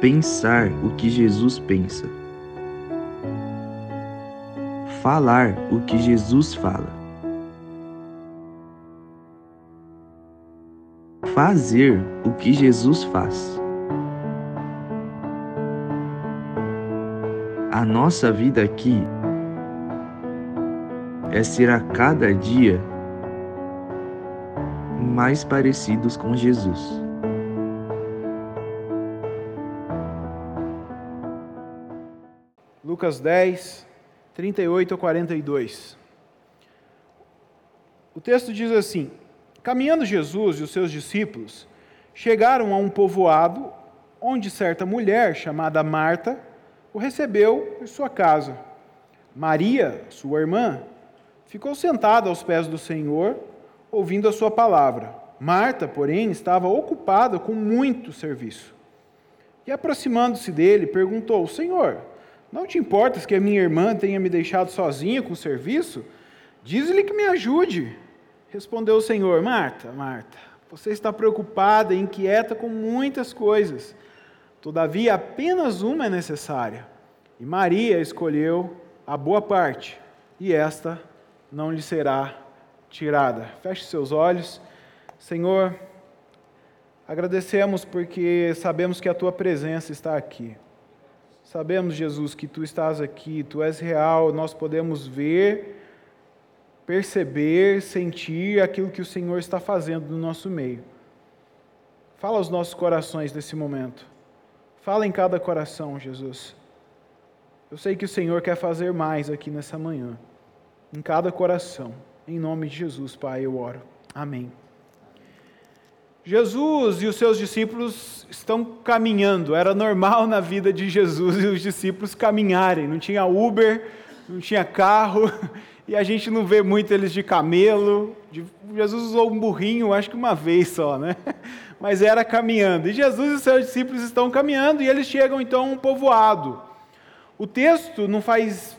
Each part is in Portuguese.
Pensar o que Jesus pensa. Falar o que Jesus fala. Fazer o que Jesus faz. A nossa vida aqui é ser a cada dia mais parecidos com Jesus. Lucas 10, 38 a 42. O texto diz assim: Caminhando Jesus e os seus discípulos chegaram a um povoado onde certa mulher chamada Marta o recebeu em sua casa. Maria, sua irmã, ficou sentada aos pés do Senhor, ouvindo a sua palavra. Marta, porém, estava ocupada com muito serviço. E aproximando-se dele, perguntou: Senhor, não te importas que a minha irmã tenha me deixado sozinha com o serviço? Diz-lhe que me ajude. Respondeu o Senhor: Marta, Marta, você está preocupada e inquieta com muitas coisas. Todavia, apenas uma é necessária. E Maria escolheu a boa parte, e esta não lhe será tirada. Feche seus olhos. Senhor, agradecemos porque sabemos que a tua presença está aqui. Sabemos, Jesus, que tu estás aqui, tu és real, nós podemos ver, perceber, sentir aquilo que o Senhor está fazendo no nosso meio. Fala aos nossos corações nesse momento. Fala em cada coração, Jesus. Eu sei que o Senhor quer fazer mais aqui nessa manhã, em cada coração. Em nome de Jesus, Pai, eu oro. Amém. Jesus e os seus discípulos estão caminhando. Era normal na vida de Jesus e os discípulos caminharem. Não tinha Uber, não tinha carro, e a gente não vê muito eles de camelo. Jesus usou um burrinho, acho que uma vez só, né? Mas era caminhando. E Jesus e seus discípulos estão caminhando e eles chegam então a um povoado. O texto não faz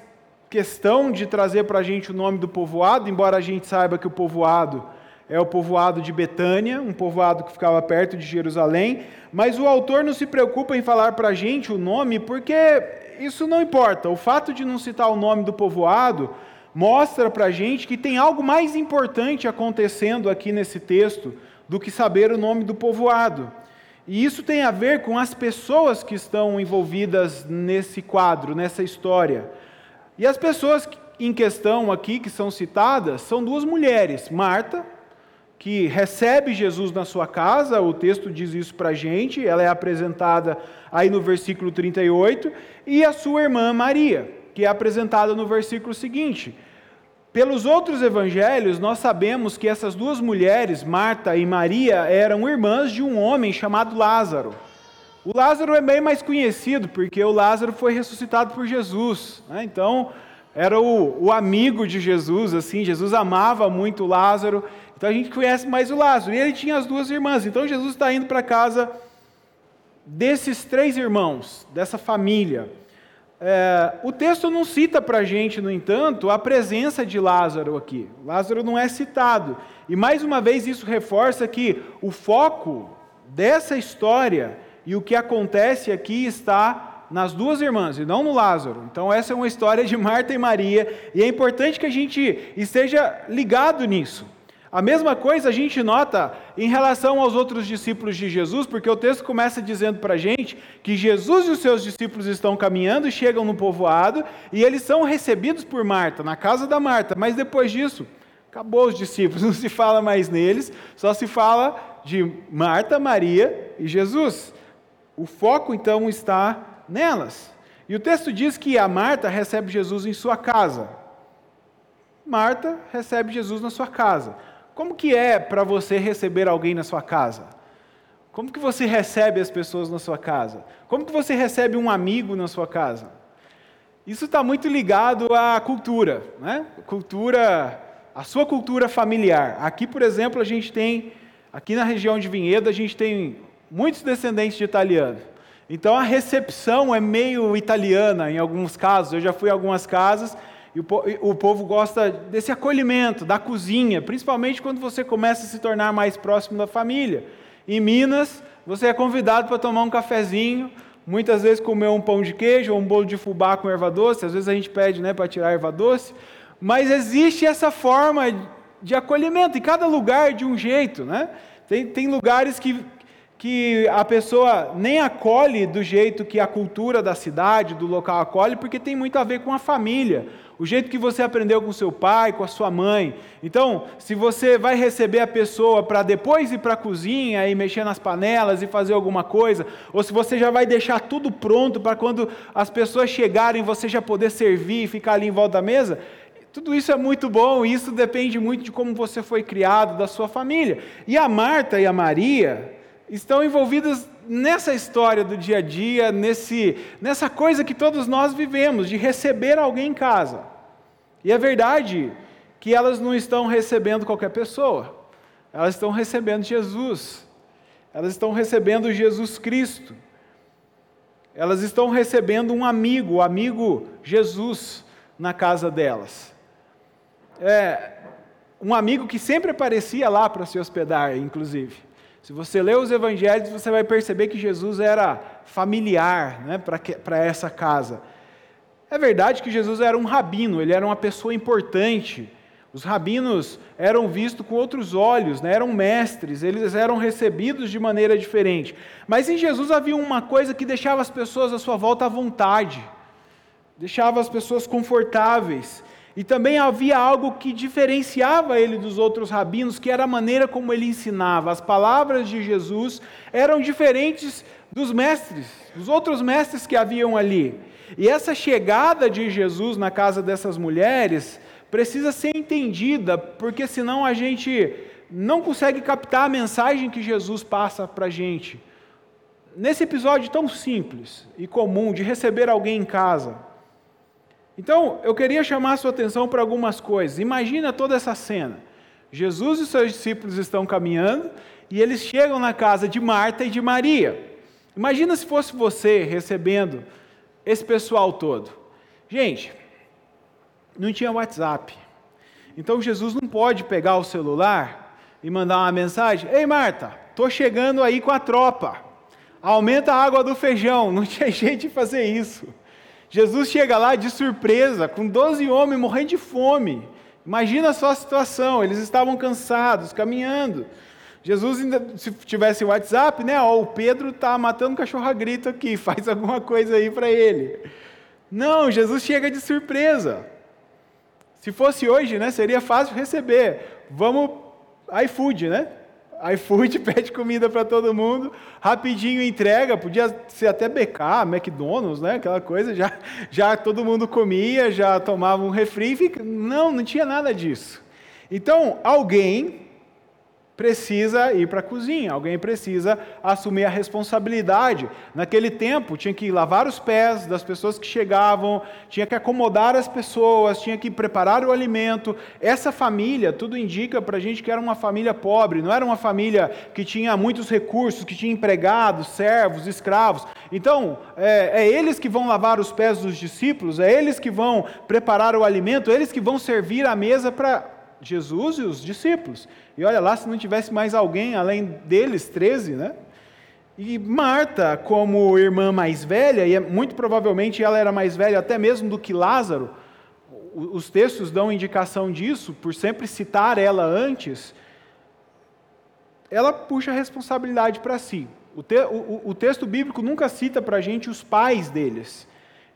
questão de trazer para a gente o nome do povoado, embora a gente saiba que o povoado é o povoado de Betânia, um povoado que ficava perto de Jerusalém, mas o autor não se preocupa em falar para a gente o nome, porque isso não importa. O fato de não citar o nome do povoado mostra para a gente que tem algo mais importante acontecendo aqui nesse texto do que saber o nome do povoado. E isso tem a ver com as pessoas que estão envolvidas nesse quadro, nessa história. E as pessoas em questão aqui, que são citadas, são duas mulheres: Marta, que recebe Jesus na sua casa, o texto diz isso para a gente, ela é apresentada aí no versículo 38, e a sua irmã Maria, que é apresentada no versículo seguinte. Pelos outros evangelhos, nós sabemos que essas duas mulheres, Marta e Maria, eram irmãs de um homem chamado Lázaro. O Lázaro é bem mais conhecido, porque o Lázaro foi ressuscitado por Jesus. Né? Então, era o, o, amigo de Jesus, assim, Jesus amava muito Lázaro, então a gente conhece mais o Lázaro. E ele tinha as duas irmãs. Então Jesus está indo para casa desses três irmãos, dessa família. É, o texto não cita para a gente, no entanto, a presença de Lázaro aqui. Lázaro não é citado. E mais uma vez isso reforça que o foco dessa história e o que acontece aqui está nas duas irmãs e não no Lázaro. Então, essa é uma história de Marta e Maria, e é importante que a gente esteja ligado nisso. A mesma coisa a gente nota em relação aos outros discípulos de Jesus, porque o texto começa dizendo para a gente que Jesus e os seus discípulos estão caminhando chegam no povoado e eles são recebidos por Marta, na casa da Marta, mas depois disso, acabou os discípulos, não se fala mais neles, só se fala de Marta, Maria e Jesus. O foco então está nelas. E o texto diz que a Marta recebe Jesus em sua casa. Marta recebe Jesus na sua casa. Como que é para você receber alguém na sua casa? Como que você recebe as pessoas na sua casa? Como que você recebe um amigo na sua casa? Isso está muito ligado à cultura, né? Cultura, a sua cultura familiar. Aqui, por exemplo, a gente tem, aqui na região de Vinhedo, a gente tem muitos descendentes de italianos. Então a recepção é meio italiana em alguns casos. Eu já fui a algumas casas o povo gosta desse acolhimento, da cozinha, principalmente quando você começa a se tornar mais próximo da família. Em Minas, você é convidado para tomar um cafezinho, muitas vezes comer um pão de queijo ou um bolo de fubá com erva doce, às vezes a gente pede né, para tirar erva doce, mas existe essa forma de acolhimento, em cada lugar de um jeito. Né? Tem, tem lugares que, que a pessoa nem acolhe do jeito que a cultura da cidade, do local acolhe, porque tem muito a ver com a família o jeito que você aprendeu com seu pai, com a sua mãe. Então, se você vai receber a pessoa para depois ir para a cozinha e mexer nas panelas e fazer alguma coisa, ou se você já vai deixar tudo pronto para quando as pessoas chegarem você já poder servir e ficar ali em volta da mesa, tudo isso é muito bom, e isso depende muito de como você foi criado, da sua família. E a Marta e a Maria estão envolvidas nessa história do dia a dia, nesse, nessa coisa que todos nós vivemos, de receber alguém em casa. E é verdade que elas não estão recebendo qualquer pessoa, elas estão recebendo Jesus, elas estão recebendo Jesus Cristo, elas estão recebendo um amigo, o amigo Jesus, na casa delas. É, um amigo que sempre aparecia lá para se hospedar, inclusive. Se você lê os evangelhos, você vai perceber que Jesus era familiar né, para essa casa. É verdade que Jesus era um rabino, ele era uma pessoa importante. Os rabinos eram vistos com outros olhos, né? eram mestres, eles eram recebidos de maneira diferente. Mas em Jesus havia uma coisa que deixava as pessoas à sua volta à vontade, deixava as pessoas confortáveis. E também havia algo que diferenciava ele dos outros rabinos, que era a maneira como ele ensinava. As palavras de Jesus eram diferentes dos mestres, dos outros mestres que haviam ali. E essa chegada de Jesus na casa dessas mulheres precisa ser entendida, porque senão a gente não consegue captar a mensagem que Jesus passa para a gente. Nesse episódio tão simples e comum de receber alguém em casa, então, eu queria chamar a sua atenção para algumas coisas. Imagina toda essa cena. Jesus e seus discípulos estão caminhando e eles chegam na casa de Marta e de Maria. Imagina se fosse você recebendo esse pessoal todo. Gente, não tinha WhatsApp. Então Jesus não pode pegar o celular e mandar uma mensagem: Ei Marta, estou chegando aí com a tropa. Aumenta a água do feijão. Não tinha jeito de fazer isso. Jesus chega lá de surpresa, com 12 homens morrendo de fome. Imagina só a situação, eles estavam cansados, caminhando. Jesus, ainda, se tivesse WhatsApp, né? Ó, o Pedro está matando cachorro a grito aqui, faz alguma coisa aí para ele. Não, Jesus chega de surpresa. Se fosse hoje, né, seria fácil receber. Vamos iFood, né? iFood pede comida para todo mundo, rapidinho entrega, podia ser até BK, McDonald's, né? Aquela coisa, já, já todo mundo comia, já tomava um refri, não, não tinha nada disso. Então, alguém precisa ir para a cozinha, alguém precisa assumir a responsabilidade. Naquele tempo, tinha que lavar os pés das pessoas que chegavam, tinha que acomodar as pessoas, tinha que preparar o alimento. Essa família, tudo indica para a gente que era uma família pobre, não era uma família que tinha muitos recursos, que tinha empregados, servos, escravos. Então, é, é eles que vão lavar os pés dos discípulos, é eles que vão preparar o alimento, é eles que vão servir a mesa para Jesus e os discípulos. E olha lá, se não tivesse mais alguém além deles, 13, né? E Marta, como irmã mais velha, e é muito provavelmente ela era mais velha até mesmo do que Lázaro, os textos dão indicação disso, por sempre citar ela antes, ela puxa a responsabilidade para si. O, te, o, o, texto bíblico nunca cita para a gente os pais deles.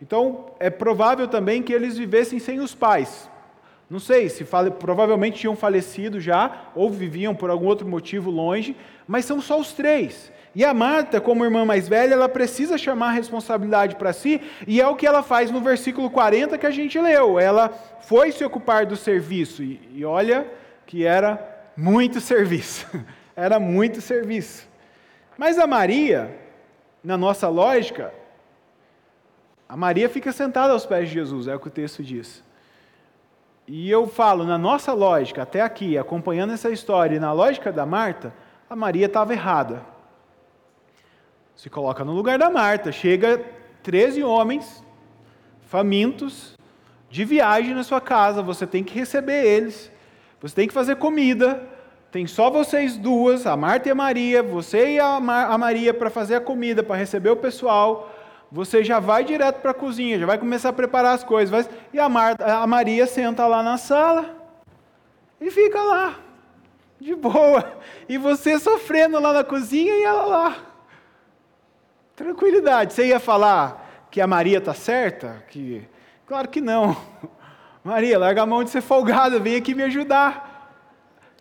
Então, é provável também que eles vivessem sem os pais. Não sei se fale, provavelmente tinham falecido já, ou viviam por algum outro motivo longe, mas são só os três. E a Marta, como irmã mais velha, ela precisa chamar a responsabilidade para si, e é o que ela faz no versículo 40 que a gente leu. Ela foi se ocupar do serviço, e, e olha que era muito serviço. era muito serviço. Mas a Maria, na nossa lógica, a Maria fica sentada aos pés de Jesus, é o que o texto diz. E eu falo, na nossa lógica, até aqui, acompanhando essa história, e na lógica da Marta, a Maria estava errada. Se coloca no lugar da Marta, chega 13 homens, famintos, de viagem na sua casa, você tem que receber eles, você tem que fazer comida, tem só vocês duas, a Marta e a Maria, você e a, Maria para fazer a comida, para receber o pessoal. Você já vai direto para a cozinha, já vai começar a preparar as coisas. Vai... E a, a Maria senta lá na sala e fica lá, de boa. E você sofrendo lá na cozinha e ela lá. Tranquilidade. Você ia falar que a Maria está certa? Que... Claro que não. Maria, larga a mão de ser folgada, vem aqui me ajudar.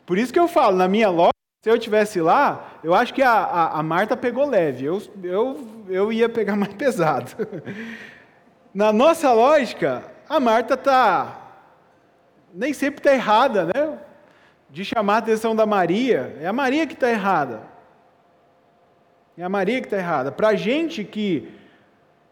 Por isso que eu falo, na minha loja, se eu tivesse lá, eu acho que a, a, a, Marta pegou leve, eu, eu, eu ia pegar mais pesado. Na nossa lógica, a Marta está. Nem sempre está errada, né? De chamar a atenção da Maria. É a Maria que está errada. É a Maria que está errada. Para a gente que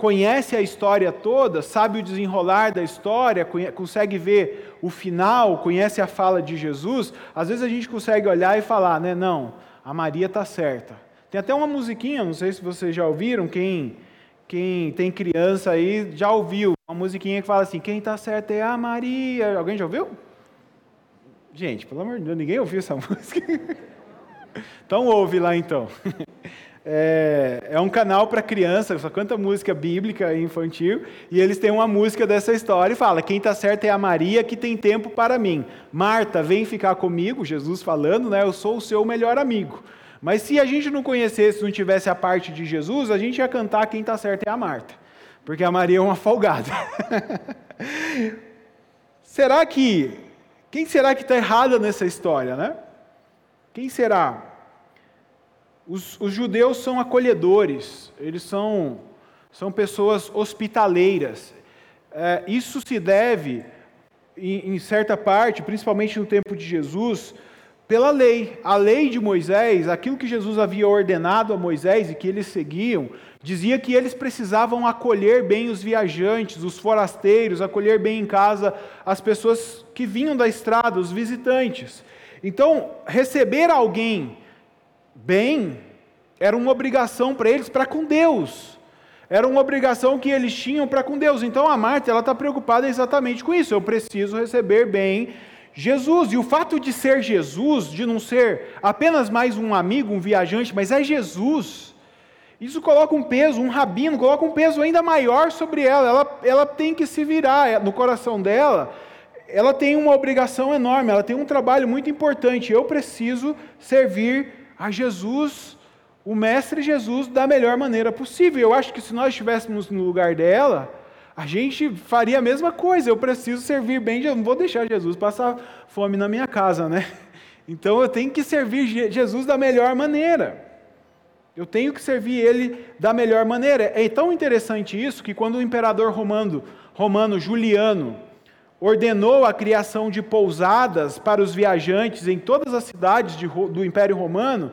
conhece a história toda, sabe o desenrolar da história, consegue ver o final, conhece a fala de Jesus, às vezes a gente consegue olhar e falar, né? Não, a Maria está certa. Tem até uma musiquinha, não sei se vocês já ouviram, quem, quem tem criança aí já ouviu, uma musiquinha que fala assim: quem está certo é a Maria. Alguém já ouviu? Gente, pelo amor de Deus, ninguém ouviu essa música. então ouve lá então. É, é, um canal para criança, só canta música bíblica e infantil, e eles têm uma música dessa história e fala: quem está certo é a Maria que tem tempo para mim. Marta, vem ficar comigo, Jesus falando, né? Eu sou o seu melhor amigo. Mas se a gente não conhecesse, não tivesse a parte de Jesus, a gente ia cantar quem está certo é a Marta, porque a Maria é uma folgada. será que quem será que está errada nessa história, né? Quem será? Os, os judeus são acolhedores, eles são, são pessoas hospitaleiras. É, isso se deve, em, em certa parte, principalmente no tempo de Jesus, pela lei. A lei de Moisés, aquilo que Jesus havia ordenado a Moisés e que eles seguiam, dizia que eles precisavam acolher bem os viajantes, os forasteiros, acolher bem em casa as pessoas que vinham da estrada, os visitantes. Então, receber alguém bem era uma obrigação para eles para com Deus. Era uma obrigação que eles tinham para com Deus. Então a Marta ela está preocupada exatamente com isso. Eu preciso receber bem Jesus. E o fato de ser Jesus, de não ser apenas mais um amigo, um viajante, mas é Jesus. Isso coloca um peso, um rabino, coloca um peso ainda maior sobre ela. Ela, ela tem que se virar é, no coração dela. Ela tem uma obrigação enorme, ela tem um trabalho muito importante. Eu preciso servir a Jesus, o Mestre Jesus, da melhor maneira possível. Eu acho que se nós estivéssemos no lugar dela, a gente faria a mesma coisa. Eu preciso servir bem, eu não vou deixar Jesus passar fome na minha casa, né? Então eu tenho que servir Jesus da melhor maneira. Eu tenho que servir ele da melhor maneira. É tão interessante isso que quando o imperador romano, romano Juliano ordenou a criação de pousadas para os viajantes em todas as cidades de, do Império Romano,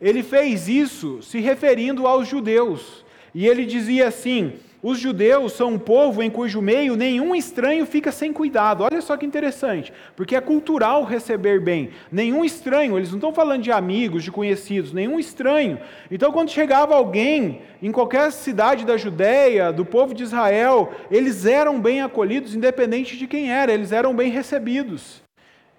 ele fez isso se referindo aos judeus. E ele dizia assim: os judeus são um povo em cujo meio nenhum estranho fica sem cuidado. Olha só que interessante, porque é cultural receber bem. Nenhum estranho, eles não estão falando de amigos, de conhecidos, nenhum estranho. Então, quando chegava alguém em qualquer cidade da Judéia, do povo de Israel, eles eram bem acolhidos, independente de quem era, eles eram bem recebidos.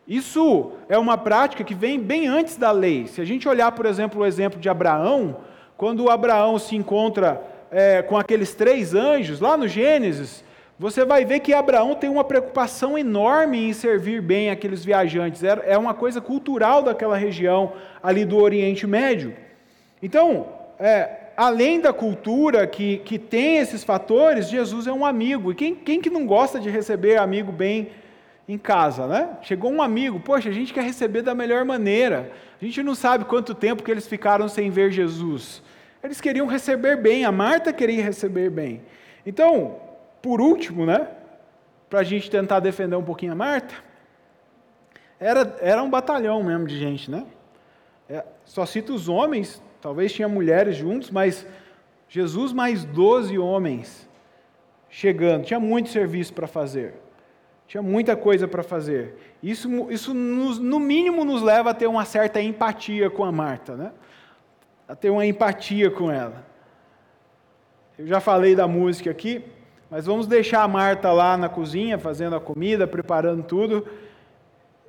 Isso é uma prática que vem bem antes da lei. Se a gente olhar, por exemplo, o exemplo de Abraão, quando Abraão se encontra é, com aqueles três anjos, lá no Gênesis, você vai ver que Abraão tem uma preocupação enorme em servir bem aqueles viajantes. É, uma coisa cultural daquela região ali do Oriente Médio. Então, é, além da cultura que, que tem esses fatores, Jesus é um amigo. E quem, quem que não gosta de receber amigo bem em casa, né? Chegou um amigo, poxa, a gente quer receber da melhor maneira. A gente não sabe quanto tempo que eles ficaram sem ver Jesus. Eles queriam receber bem, a Marta queria receber bem. Então, por último, né, para a gente tentar defender um pouquinho a Marta, era, era um batalhão mesmo de gente, né? É, só cita os homens, talvez tinha mulheres juntos, mas Jesus mais 12 homens chegando, tinha muito serviço para fazer. Tinha muita coisa para fazer. Isso, isso nos, no mínimo nos leva a ter uma certa empatia com a Marta, né? A ter uma empatia com ela. Eu já falei da música aqui, mas vamos deixar a Marta lá na cozinha, fazendo a comida, preparando tudo,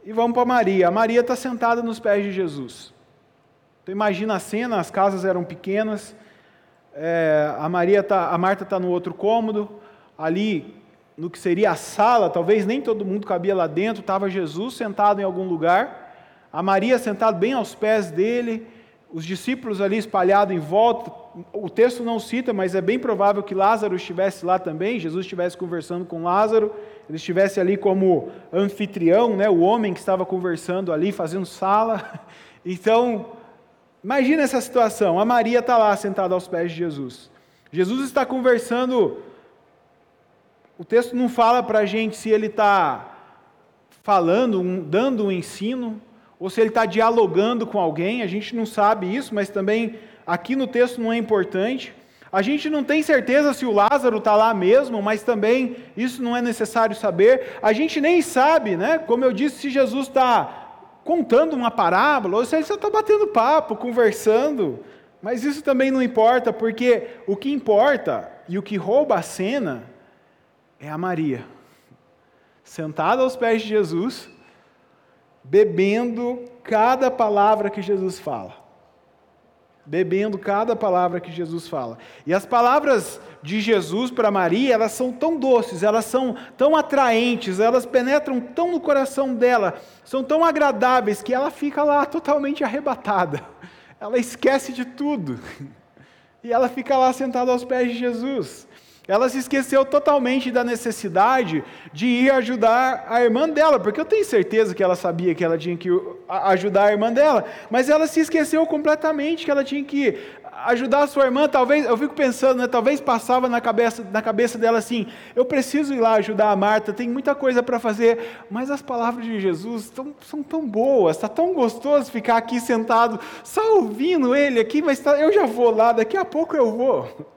e vamos para Maria. A Maria está sentada nos pés de Jesus. Então imagina a cena, as casas eram pequenas, é, a Maria tá, a Marta está no outro cômodo, ali no que seria a sala, talvez nem todo mundo cabia lá dentro, estava Jesus sentado em algum lugar, a Maria sentada bem aos pés dele, os discípulos ali espalhados em volta. O texto não cita, mas é bem provável que Lázaro estivesse lá também, Jesus estivesse conversando com Lázaro, ele estivesse ali como anfitrião, né, o homem que estava conversando ali, fazendo sala. Então, imagina essa situação: a Maria está lá sentada aos pés de Jesus. Jesus está conversando. O texto não fala para a gente se ele está falando, dando um ensino, ou se ele está dialogando com alguém, a gente não sabe isso, mas também aqui no texto não é importante. A gente não tem certeza se o Lázaro está lá mesmo, mas também isso não é necessário saber. A gente nem sabe, né? Como eu disse, se Jesus está contando uma parábola, ou se ele só está batendo papo, conversando. Mas isso também não importa, porque o que importa e o que rouba a cena é a Maria, sentada aos pés de Jesus, bebendo cada palavra que Jesus fala. Bebendo cada palavra que Jesus fala. E as palavras de Jesus para Maria, elas são tão doces, elas são tão atraentes, elas penetram tão no coração dela, são tão agradáveis que ela fica lá totalmente arrebatada. Ela esquece de tudo. E ela fica lá sentada aos pés de Jesus. Ela se esqueceu totalmente da necessidade de ir ajudar a irmã dela, porque eu tenho certeza que ela sabia que ela tinha que ajudar a irmã dela, mas ela se esqueceu completamente que ela tinha que ajudar a sua irmã. Talvez, eu fico pensando, né, talvez passava na cabeça, na cabeça dela assim: eu preciso ir lá ajudar a Marta, tem muita coisa para fazer, mas as palavras de Jesus tão, são tão boas, está tão gostoso ficar aqui sentado, só ouvindo ele aqui, mas tá, eu já vou lá, daqui a pouco eu vou.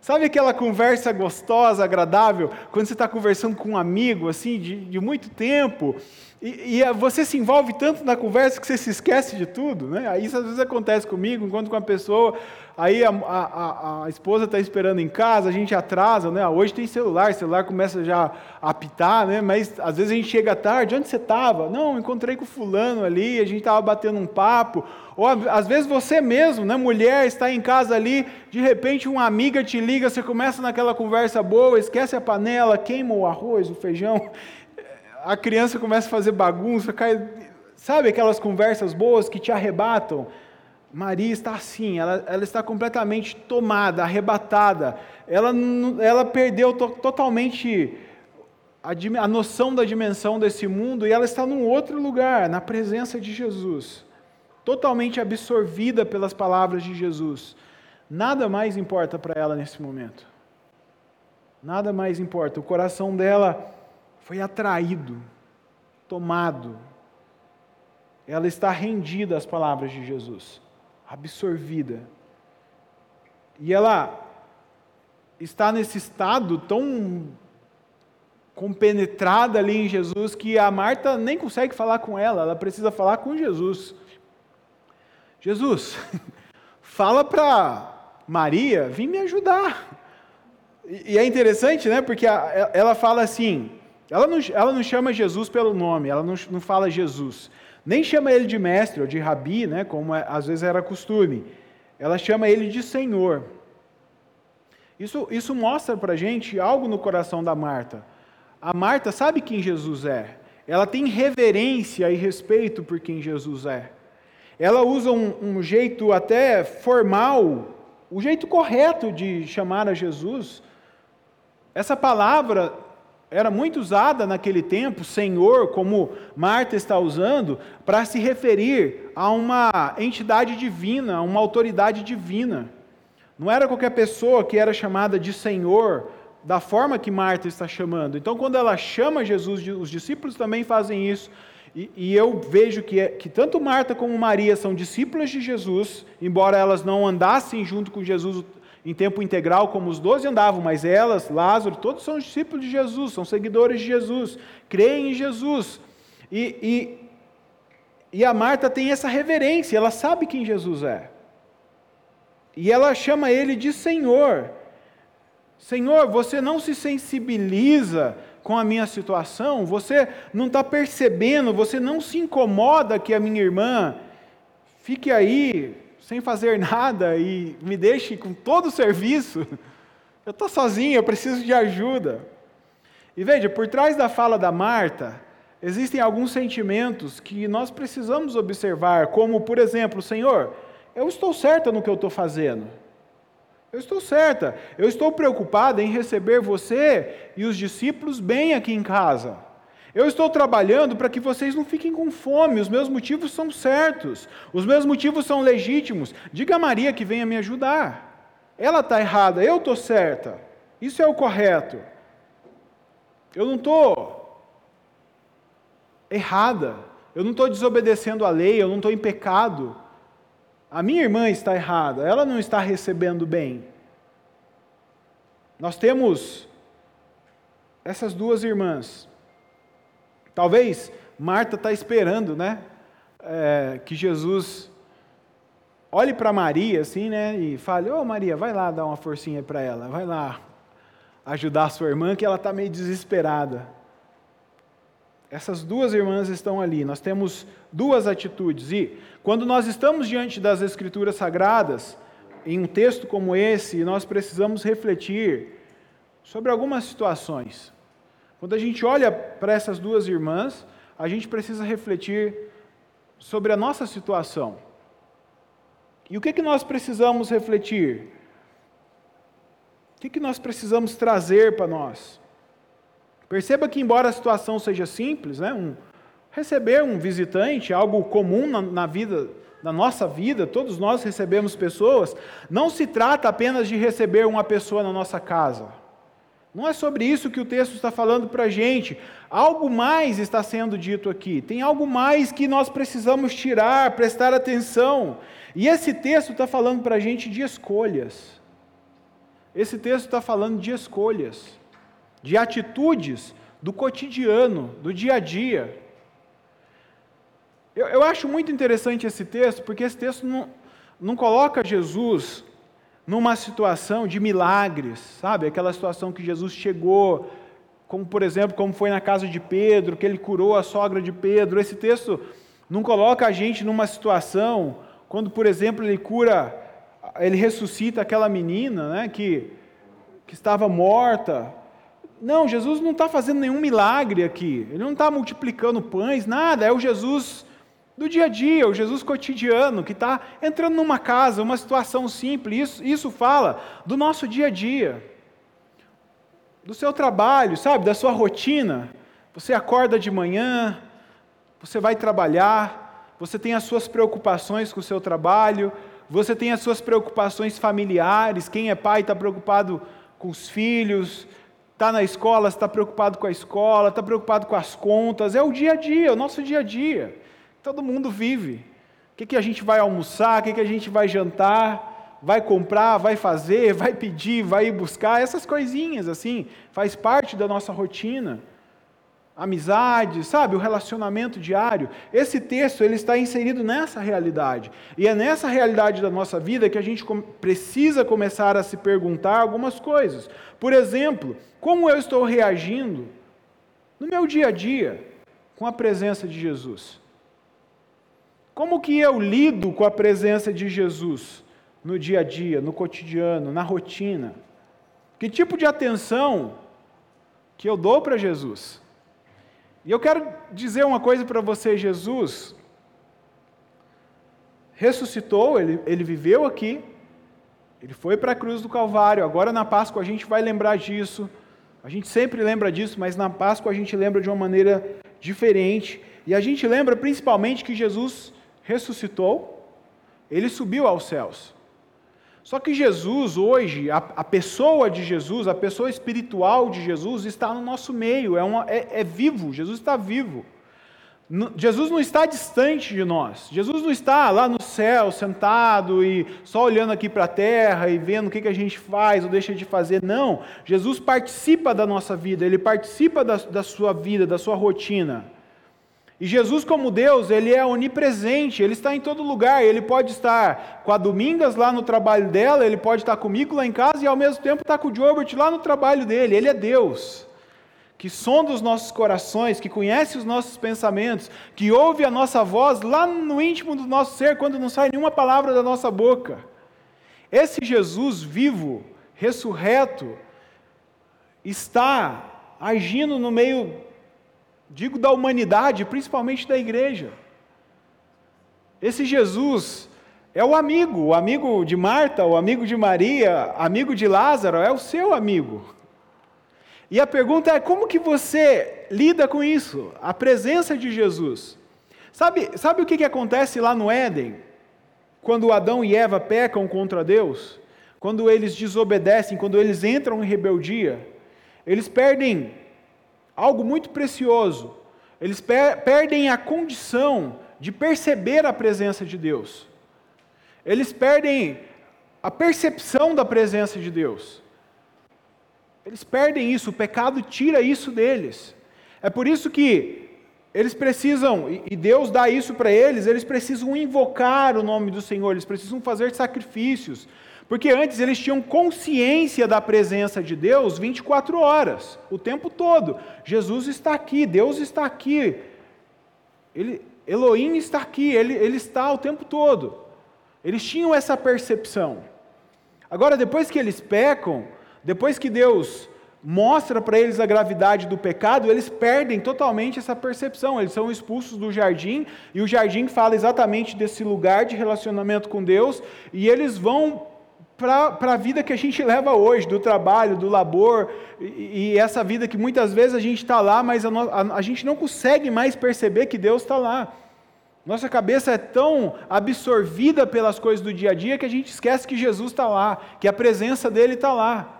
Sabe aquela conversa gostosa, agradável, quando você está conversando com um amigo, assim, de, de muito tempo, e, e, você se envolve tanto na conversa que você se esquece de tudo, né? Isso às vezes acontece comigo, enquanto com a pessoa, aí a, a, a esposa está esperando em casa, a gente atrasa, né? Hoje tem celular, celular começa já a apitar, né? Mas às vezes a gente chega tarde, onde você estava? Não, encontrei com fulano ali, a gente estava batendo um papo, ou às vezes você mesmo, né, mulher, está em casa ali, de repente uma amiga te liga, você começa naquela conversa boa, esquece a panela, queima o arroz, o feijão, a criança começa a fazer bagunça, cai, sabe aquelas conversas boas que te arrebatam? Maria está assim, ela, ela está completamente tomada, arrebatada, ela, ela perdeu to, totalmente a, a noção da dimensão desse mundo e ela está num outro lugar, na presença de Jesus totalmente absorvida pelas palavras de Jesus. Nada mais importa para ela nesse momento. Nada mais importa. O coração dela foi atraído, tomado. Ela está rendida às palavras de Jesus, absorvida. E ela está nesse estado tão compenetrada ali em Jesus que a Marta nem consegue falar com ela, ela precisa falar com Jesus. Jesus, fala para Maria vir me ajudar. E é interessante, né? Porque ela fala assim, ela não, ela não chama Jesus pelo nome, ela não, não fala Jesus. Nem chama ele de mestre ou de rabi, né? Como é, às vezes era costume. Ela chama ele de Senhor. Isso, isso mostra para a gente algo no coração da Marta. A Marta sabe quem Jesus é. Ela tem reverência e respeito por quem Jesus é. Ela usa um, um jeito até formal, o jeito correto de chamar a Jesus. Essa palavra era muito usada naquele tempo, Senhor, como Marta está usando, para se referir a uma entidade divina, a uma autoridade divina. Não era qualquer pessoa que era chamada de Senhor da forma que Marta está chamando. Então, quando ela chama Jesus, os discípulos também fazem isso. E, e eu vejo que, é, que tanto Marta como Maria são discípulas de Jesus, embora elas não andassem junto com Jesus em tempo integral como os doze andavam, mas elas, Lázaro, todos são discípulos de Jesus, são seguidores de Jesus, creem em Jesus. E, e, e a Marta tem essa reverência, ela sabe quem Jesus é. E ela chama ele de Senhor. Senhor, você não se sensibiliza com a minha situação, você não está percebendo, você não se incomoda que a minha irmã fique aí sem fazer nada e me deixe com todo o serviço. Eu estou sozinho, eu preciso de ajuda. E veja, por trás da fala da Marta, existem alguns sentimentos que nós precisamos observar, como, por exemplo, Senhor, eu estou certa no que eu estou fazendo. Eu estou certa. Eu estou preocupada em receber você e os discípulos bem aqui em casa. Eu estou trabalhando para que vocês não fiquem com fome. Os meus motivos são certos. Os meus motivos são legítimos. Diga a Maria que venha me ajudar. Ela está errada, eu estou certa. Isso é o correto. Eu não estou errada. Eu não estou desobedecendo a lei, eu não estou em pecado. A minha irmã está errada, ela não está recebendo bem. Nós temos essas duas irmãs. Talvez Marta está esperando, né? É, que Jesus olhe para Maria assim, né? E fale: Ô oh, Maria, vai lá dar uma forcinha para ela, vai lá ajudar a sua irmã, que ela está meio desesperada. Essas duas irmãs estão ali. Nós temos duas atitudes. E quando nós estamos diante das Escrituras Sagradas, em um texto como esse, nós precisamos refletir sobre algumas situações. Quando a gente olha para essas duas irmãs, a gente precisa refletir sobre a nossa situação. E o que, que nós precisamos refletir? O que, que nós precisamos trazer para nós? Perceba que, embora a situação seja simples, né, um, receber um visitante, algo comum na, na vida, na nossa vida, todos nós recebemos pessoas, não se trata apenas de receber uma pessoa na nossa casa. Não é sobre isso que o texto está falando para a gente. Algo mais está sendo dito aqui. Tem algo mais que nós precisamos tirar, prestar atenção. E esse texto está falando para a gente de escolhas. Esse texto está falando de escolhas de atitudes do cotidiano, do dia a dia. Eu, eu acho muito interessante esse texto, porque esse texto não, não coloca Jesus numa situação de milagres, sabe? Aquela situação que Jesus chegou, como por exemplo, como foi na casa de Pedro, que ele curou a sogra de Pedro. Esse texto não coloca a gente numa situação quando, por exemplo, ele cura, ele ressuscita aquela menina, né, que que estava morta, não, Jesus não está fazendo nenhum milagre aqui. Ele não está multiplicando pães, nada. É o Jesus do dia a dia, o Jesus cotidiano, que está entrando numa casa, uma situação simples. Isso, isso fala do nosso dia a dia, do seu trabalho, sabe, da sua rotina. Você acorda de manhã, você vai trabalhar, você tem as suas preocupações com o seu trabalho, você tem as suas preocupações familiares. Quem é pai está preocupado com os filhos, está na escola, está preocupado com a escola, está preocupado com as contas, é o dia a dia, é o nosso dia a dia. Todo mundo vive. O que, que a gente vai almoçar, o que, que a gente vai jantar, vai comprar, vai fazer, vai pedir, vai ir buscar, essas coisinhas assim, faz parte da nossa rotina amizade, sabe, o relacionamento diário. Esse texto ele está inserido nessa realidade. E é nessa realidade da nossa vida que a gente precisa começar a se perguntar algumas coisas. Por exemplo, como eu estou reagindo no meu dia a dia com a presença de Jesus? Como que eu lido com a presença de Jesus no dia a dia, no cotidiano, na rotina? Que tipo de atenção que eu dou para Jesus? E eu quero dizer uma coisa para você: Jesus ressuscitou, ele, ele viveu aqui, ele foi para a cruz do Calvário. Agora na Páscoa a gente vai lembrar disso. A gente sempre lembra disso, mas na Páscoa a gente lembra de uma maneira diferente. E a gente lembra principalmente que Jesus ressuscitou, ele subiu aos céus. Só que Jesus, hoje, a, a, pessoa de Jesus, a pessoa espiritual de Jesus, está no nosso meio, é, uma, é, é vivo, Jesus está vivo. Jesus não está distante de nós, Jesus não está lá no céu, sentado e só olhando aqui para a terra e vendo o que, que a gente faz ou deixa de fazer. Não, Jesus participa da nossa vida, ele participa da, da sua vida, da sua rotina. E Jesus, como Deus, ele é onipresente, ele está em todo lugar. Ele pode estar com a Domingas lá no trabalho dela, ele pode estar comigo lá em casa e ao mesmo tempo estar com o Jobert lá no trabalho dele. Ele é Deus. que sonda os nossos corações, que conhece os nossos pensamentos, que ouve a nossa voz lá no íntimo do nosso ser, quando não sai nenhuma palavra da nossa boca. Esse Jesus vivo, ressurreto, está agindo no meio, digo, da humanidade, principalmente da igreja. Esse Jesus é o amigo, o amigo de Marta, o amigo de Maria, amigo de Lázaro, é o seu amigo. E a pergunta é: como que você lida com isso? A presença de Jesus. Sabe, sabe o que, que acontece lá no Éden? Quando Adão e Eva pecam contra Deus? Quando eles desobedecem, quando eles entram em rebeldia, eles perdem algo muito precioso. Eles per perdem a condição de perceber a presença de Deus. Eles perdem a percepção da presença de Deus. Eles perdem isso, o pecado tira isso deles. É por isso que eles precisam, e Deus dá isso para eles, eles precisam invocar o nome do Senhor, eles precisam fazer sacrifícios. Porque antes eles tinham consciência da presença de Deus 24 horas, o tempo todo. Jesus está aqui, Deus está aqui. Ele, Elohim está aqui, ele, ele está o tempo todo. Eles tinham essa percepção. Agora, depois que eles pecam, depois que Deus mostra para eles a gravidade do pecado, eles perdem totalmente essa percepção. Eles são expulsos do jardim, e o jardim fala exatamente desse lugar de relacionamento com Deus, e eles vão para a vida que a gente leva hoje, do trabalho, do labor, e, e essa vida que muitas vezes a gente está lá, mas a, a, a gente não consegue mais perceber que Deus está lá. Nossa cabeça é tão absorvida pelas coisas do dia a dia que a gente esquece que Jesus está lá, que a presença dele está lá.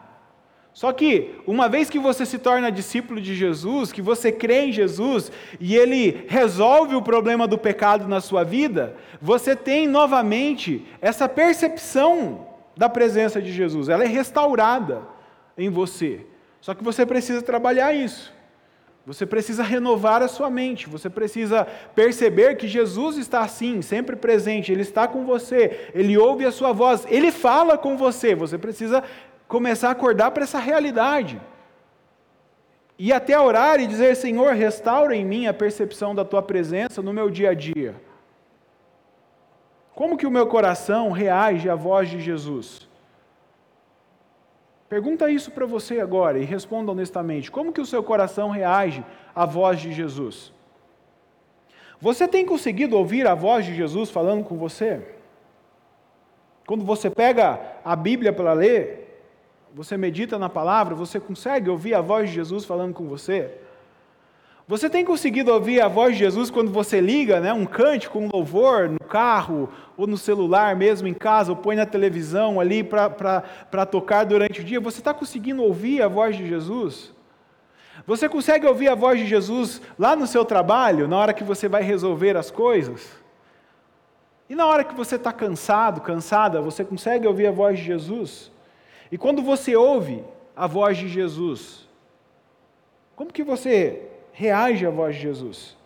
Só que, uma vez que você se torna discípulo de Jesus, que você crê em Jesus e ele resolve o problema do pecado na sua vida, você tem novamente essa percepção da presença de Jesus, ela é restaurada em você. Só que você precisa trabalhar isso. Você precisa renovar a sua mente, você precisa perceber que Jesus está assim, sempre presente, Ele está com você, Ele ouve a sua voz, Ele fala com você, você precisa começar a acordar para essa realidade. E até orar e dizer: Senhor, restaura em mim a percepção da tua presença no meu dia a dia. Como que o meu coração reage à voz de Jesus? Pergunta isso para você agora e responda honestamente. Como que o seu coração reage à voz de Jesus? Você tem conseguido ouvir a voz de Jesus falando com você? Quando você pega a Bíblia para ler, você medita na palavra, você consegue ouvir a voz de Jesus falando com você? Você tem conseguido ouvir a voz de Jesus quando você liga né, um cântico, um louvor no carro, ou no celular mesmo em casa, ou põe na televisão ali para tocar durante o dia? Você está conseguindo ouvir a voz de Jesus? Você consegue ouvir a voz de Jesus lá no seu trabalho, na hora que você vai resolver as coisas? E na hora que você está cansado, cansada, você consegue ouvir a voz de Jesus? E quando você ouve a voz de Jesus, como que você reage à voz de Jesus?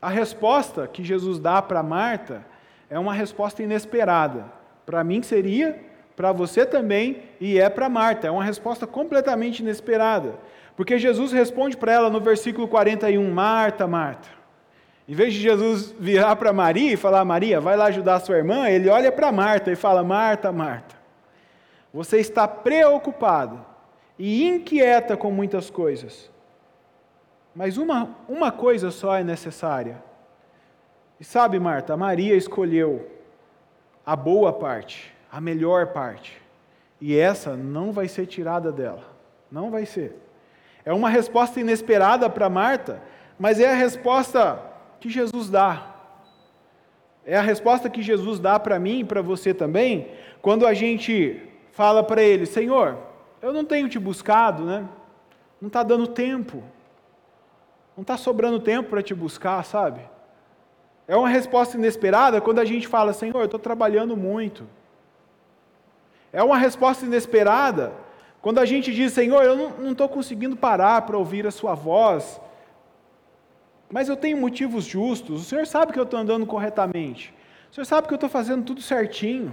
A resposta que Jesus dá para Marta é uma resposta inesperada. Para mim seria, para você também, e é para Marta. É uma resposta completamente inesperada. Porque Jesus responde para ela no versículo 41, Marta, Marta. Em vez de Jesus virar para Maria e falar, Maria, vai lá ajudar a sua irmã, ele olha para Marta e fala, Marta, Marta. Você está preocupado e inquieta com muitas coisas. Mas uma, uma coisa só é necessária. E sabe, Marta, Maria escolheu a boa parte, a melhor parte. E essa não vai ser tirada dela. Não vai ser. É uma resposta inesperada para Marta, mas é a resposta que Jesus dá. É a resposta que Jesus dá para mim e para você também, quando a gente fala para ele: Senhor, eu não tenho te buscado, né? Não está dando tempo. Não está sobrando tempo para te buscar, sabe? É uma resposta inesperada quando a gente fala: Senhor, eu estou trabalhando muito. É uma resposta inesperada quando a gente diz: Senhor, eu não estou conseguindo parar para ouvir a Sua voz, mas eu tenho motivos justos. O Senhor sabe que eu estou andando corretamente. O Senhor sabe que eu estou fazendo tudo certinho.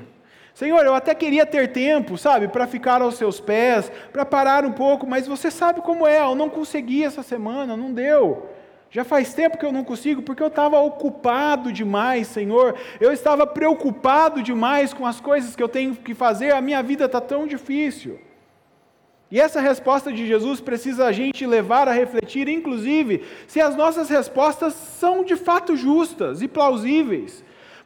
Senhor, eu até queria ter tempo, sabe, para ficar aos seus pés, para parar um pouco, mas você sabe como é, eu não consegui essa semana, não deu. Já faz tempo que eu não consigo, porque eu estava ocupado demais, Senhor. Eu estava preocupado demais com as coisas que eu tenho que fazer, a minha vida está tão difícil. E essa resposta de Jesus precisa a gente levar a refletir, inclusive, se as nossas respostas são de fato justas e plausíveis.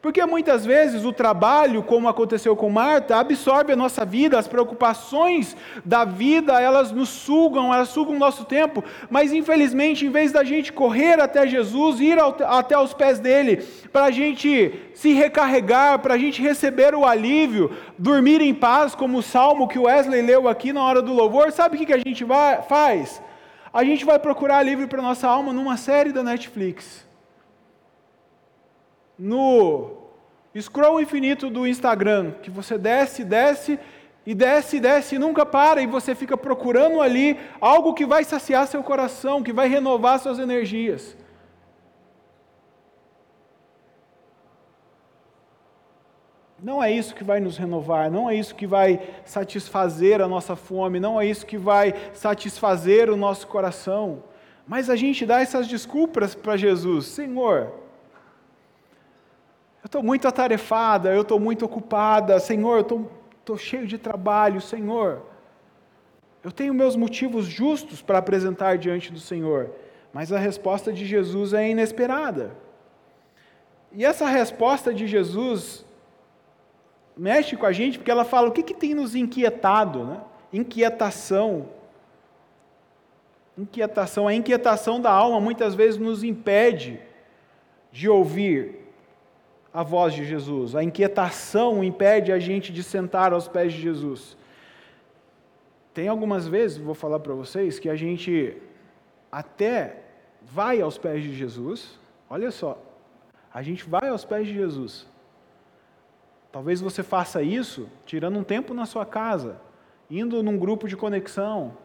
Porque muitas vezes o trabalho, como aconteceu com Marta, absorve a nossa vida, as preocupações da vida, elas nos sugam, elas sugam o nosso tempo, mas infelizmente, em vez da gente correr até Jesus, ir ao, até os pés dele, para a gente se recarregar, para a gente receber o alívio, dormir em paz, como o salmo que o Wesley leu aqui na hora do louvor, sabe o que, a gente vai, faz? A gente vai procurar alívio para nossa alma numa série da Netflix no scroll infinito do Instagram, que você desce, desce e desce, desce e nunca para, e você fica procurando ali algo que vai saciar seu coração, que vai renovar suas energias. Não é isso que vai nos renovar, não é isso que vai satisfazer a nossa fome, não é isso que vai satisfazer o nosso coração. Mas a gente dá essas desculpas para Jesus: Senhor, eu estou muito atarefada, eu estou muito ocupada, Senhor, eu estou cheio de trabalho, Senhor. Eu tenho meus motivos justos para apresentar diante do Senhor, mas a resposta de Jesus é inesperada. E essa resposta de Jesus mexe com a gente porque ela fala o que, que tem nos inquietado, né? Inquietação. Inquietação, a inquietação da alma muitas vezes nos impede de ouvir a voz de Jesus. A inquietação impede a gente de sentar aos pés de Jesus. Tem algumas vezes, vou falar para vocês, que a gente até vai aos pés de Jesus. Olha só, a gente vai aos pés de Jesus. Talvez você faça isso tirando um tempo na sua casa, indo num grupo de conexão.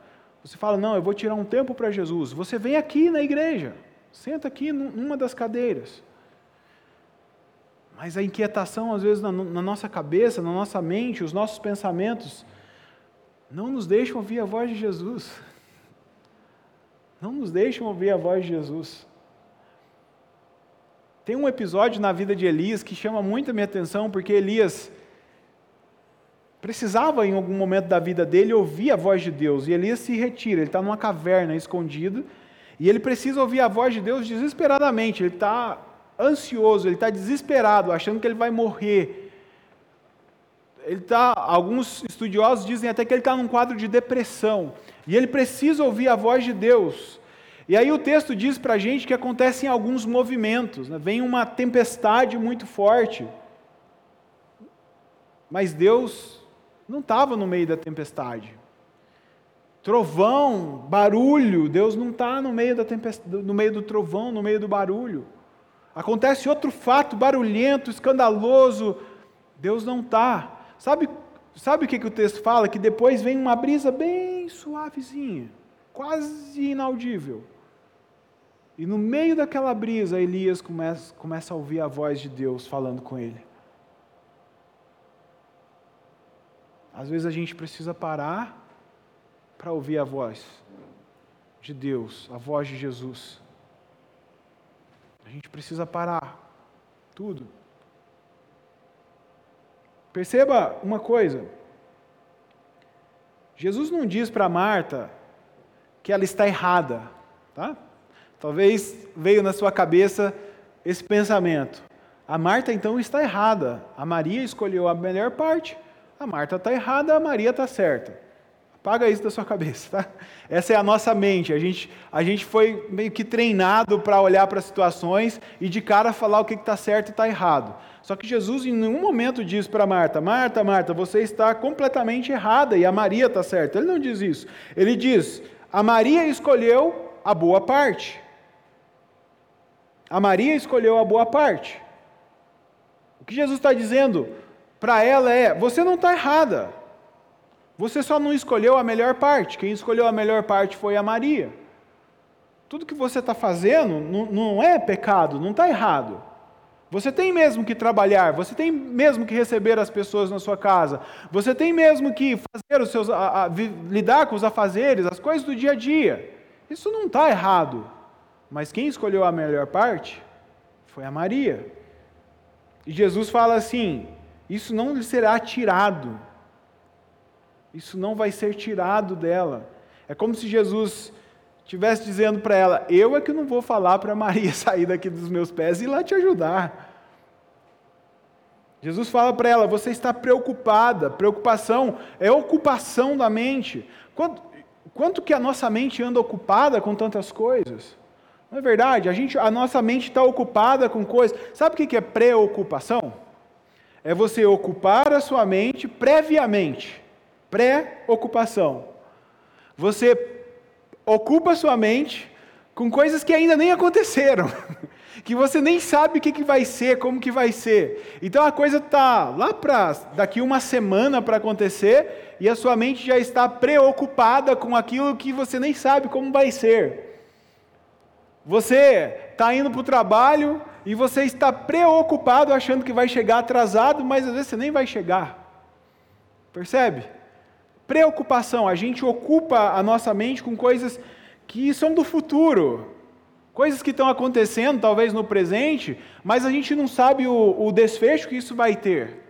Você fala: Não, eu vou tirar um tempo para Jesus. Você vem aqui na igreja, senta aqui numa das cadeiras. Mas a inquietação, às vezes, na, na, nossa cabeça, na nossa mente, os nossos pensamentos, não nos deixam ouvir a voz de Jesus. Não nos deixam ouvir a voz de Jesus. Tem um episódio na vida de Elias que chama muito a minha atenção, porque Elias precisava, em algum momento da vida dele, ouvir a voz de Deus. E Elias se retira, ele está numa caverna escondido, e ele precisa ouvir a voz de Deus desesperadamente. Ele está ansioso, ele está desesperado, achando que ele vai morrer. Ele tá, alguns estudiosos dizem até que ele está num quadro de depressão. E ele precisa ouvir a voz de Deus. E aí o texto diz para a gente que acontecem alguns movimentos. Né? Vem uma tempestade muito forte. Mas Deus não estava no meio da tempestade. Trovão, barulho, Deus não está no meio da tempestade, no meio do trovão, no meio do barulho. Acontece outro fato barulhento, escandaloso. Deus não está. Sabe, sabe o que, que o texto fala? Que depois vem uma brisa bem suavezinha, quase inaudível. E no meio daquela brisa, Elias começa, começa a ouvir a voz de Deus falando com ele. Às vezes a gente precisa parar para ouvir a voz de Deus, a voz de Jesus. A gente precisa parar tudo. Perceba uma coisa. Jesus não diz para Marta que ela está errada, tá? Talvez veio na sua cabeça esse pensamento. A Marta então está errada. A Maria escolheu a melhor parte. A Marta está errada, a Maria está certa. Paga isso da sua cabeça, tá? Essa é a nossa mente. A gente, a gente foi meio que treinado para olhar para situações e de cara falar o que está certo e está errado. Só que Jesus em nenhum momento diz para Marta: Marta, Marta, você está completamente errada e a Maria está certa. Ele não diz isso. Ele diz: a Maria escolheu a boa parte. A Maria escolheu a boa parte. O que Jesus está dizendo para ela é: você não está errada. Você só não escolheu a melhor parte. Quem escolheu a melhor parte foi a Maria. Tudo que você está fazendo não, não é pecado, não está errado. Você tem mesmo que trabalhar, você tem mesmo que receber as pessoas na sua casa, você tem mesmo que fazer os seus, a, a, lidar com os afazeres, as coisas do dia a dia. Isso não está errado. Mas quem escolheu a melhor parte foi a Maria. E Jesus fala assim: isso não lhe será tirado. Isso não vai ser tirado dela. É como se Jesus estivesse dizendo para ela: Eu é que não vou falar para Maria sair daqui dos meus pés e ir lá te ajudar. Jesus fala para ela: Você está preocupada. Preocupação é ocupação da mente. Quanto, quanto que a nossa mente anda ocupada com tantas coisas? Não é verdade? A, gente, a nossa mente está ocupada com coisas. Sabe o que é preocupação? É você ocupar a sua mente previamente. Pré-ocupação. Você ocupa sua mente com coisas que ainda nem aconteceram, que você nem sabe o que, que vai ser, como que vai ser. Então a coisa está lá para daqui uma semana para acontecer e a sua mente já está preocupada com aquilo que você nem sabe como vai ser. Você está indo para o trabalho e você está preocupado achando que vai chegar atrasado, mas às vezes você nem vai chegar. Percebe? Preocupação, a gente ocupa a nossa mente com coisas que são do futuro, coisas que estão acontecendo, talvez no presente, mas a gente não sabe o, o desfecho que isso vai ter.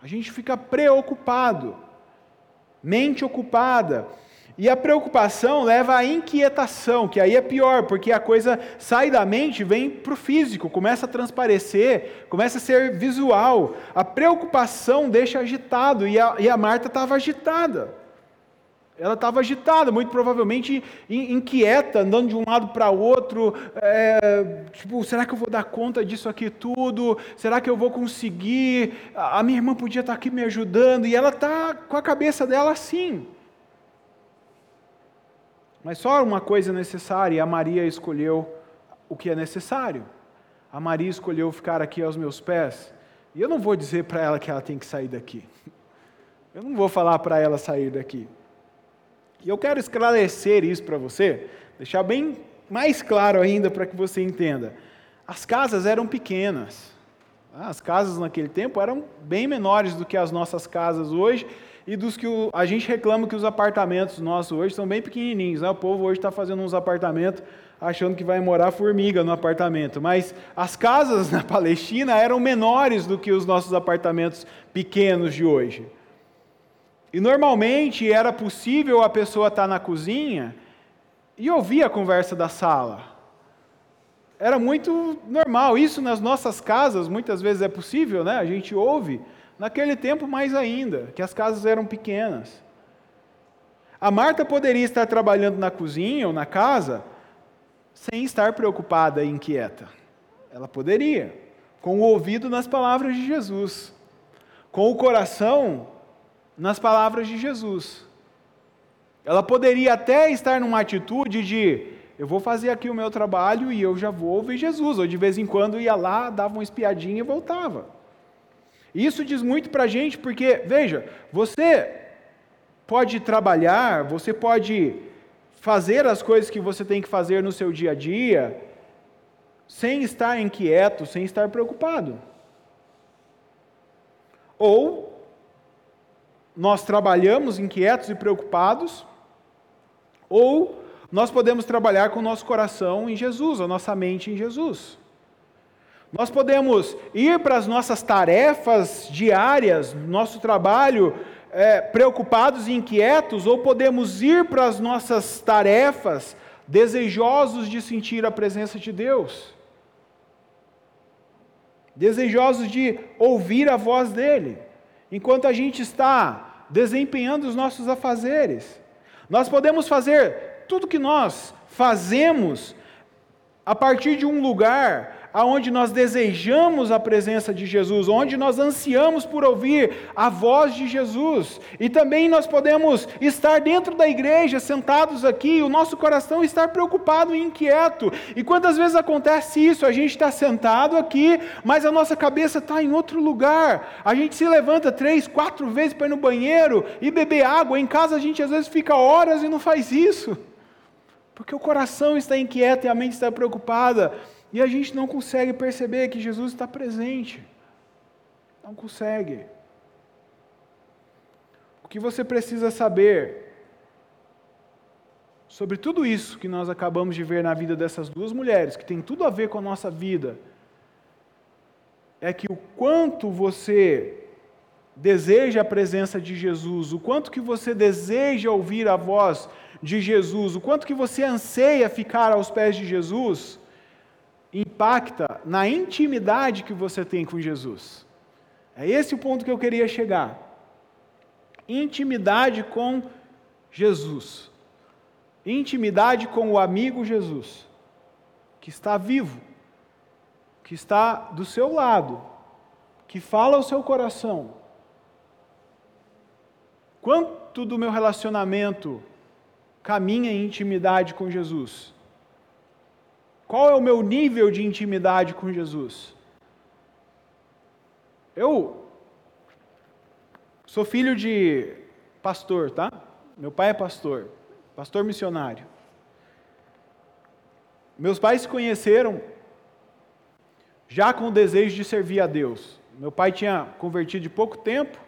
A gente fica preocupado, mente ocupada. E a preocupação leva à inquietação, que aí é pior, porque a coisa sai da mente, vem para o físico, começa a transparecer, começa a ser visual. A preocupação deixa agitado, e a, e a Marta estava agitada. Ela estava agitada, muito provavelmente inquieta, andando de um lado para o outro. É, tipo, será que eu vou dar conta disso aqui tudo? Será que eu vou conseguir? A minha irmã podia estar aqui me ajudando. E ela está com a cabeça dela assim. Mas só uma coisa necessária, e a Maria escolheu o que é necessário. A Maria escolheu ficar aqui aos meus pés. E eu não vou dizer para ela que ela tem que sair daqui. Eu não vou falar para ela sair daqui. E eu quero esclarecer isso para você, deixar bem mais claro ainda para que você entenda. As casas eram pequenas. As casas naquele tempo eram bem menores do que as nossas casas hoje e dos que o, a gente reclama que os apartamentos nossos hoje são bem pequenininhos. Né? O povo hoje está fazendo uns apartamentos achando que vai morar formiga no apartamento. Mas as casas na Palestina eram menores do que os nossos apartamentos pequenos de hoje. E normalmente era possível a pessoa estar na cozinha e ouvir a conversa da sala. Era muito normal. Isso nas nossas casas muitas vezes é possível, né? A gente ouve. Naquele tempo, mais ainda, que as casas eram pequenas. A Marta poderia estar trabalhando na cozinha ou na casa sem estar preocupada e inquieta. Ela poderia, com o ouvido nas palavras de Jesus, com o coração nas palavras de Jesus. Ela poderia até estar numa atitude de eu vou fazer aqui o meu trabalho e eu já vou ouvir Jesus, ou de vez em quando ia lá, dava uma espiadinha e voltava. Isso diz muito para a gente, porque, veja, você pode trabalhar, você pode fazer as coisas que você tem que fazer no seu dia a dia, sem estar inquieto, sem estar preocupado. Ou nós trabalhamos inquietos e preocupados, ou nós podemos trabalhar com o nosso coração em Jesus, a nossa mente em Jesus. Nós podemos ir para as nossas tarefas diárias, nosso trabalho, é, preocupados e inquietos, ou podemos ir para as nossas tarefas desejosos de sentir a presença de Deus, desejosos de ouvir a voz dEle enquanto a gente está desempenhando os nossos afazeres. Nós podemos fazer tudo que nós fazemos a partir de um lugar aonde nós desejamos a presença de Jesus, onde nós ansiamos por ouvir a voz de Jesus. E também nós podemos estar dentro da igreja, sentados aqui, o nosso coração estar preocupado e inquieto. E quantas vezes acontece isso? A gente está sentado aqui, mas a nossa cabeça está em outro lugar. A gente se levanta três, quatro vezes para ir no banheiro e beber água. Em casa a gente às vezes fica horas e não faz isso. Porque o coração está inquieto e a mente está preocupada. E a gente não consegue perceber que Jesus está presente. Não consegue. O que você precisa saber sobre tudo isso que nós acabamos de ver na vida dessas duas mulheres, que tem tudo a ver com a nossa vida, é que o quanto você deseja a presença de Jesus, o quanto que você deseja ouvir a voz de Jesus, o quanto que você anseia ficar aos pés de Jesus, impacta na intimidade que você tem com Jesus. É esse o ponto que eu queria chegar intimidade com Jesus, intimidade com o amigo Jesus, que está vivo, que está do seu lado, que fala ao seu coração. Quanto do meu relacionamento caminha em intimidade com Jesus? Qual é o meu nível de intimidade com Jesus? Eu Sou filho de pastor, tá? Meu pai é pastor, pastor missionário. Meus pais se conheceram já com o desejo de servir a Deus. Meu pai tinha convertido de pouco tempo,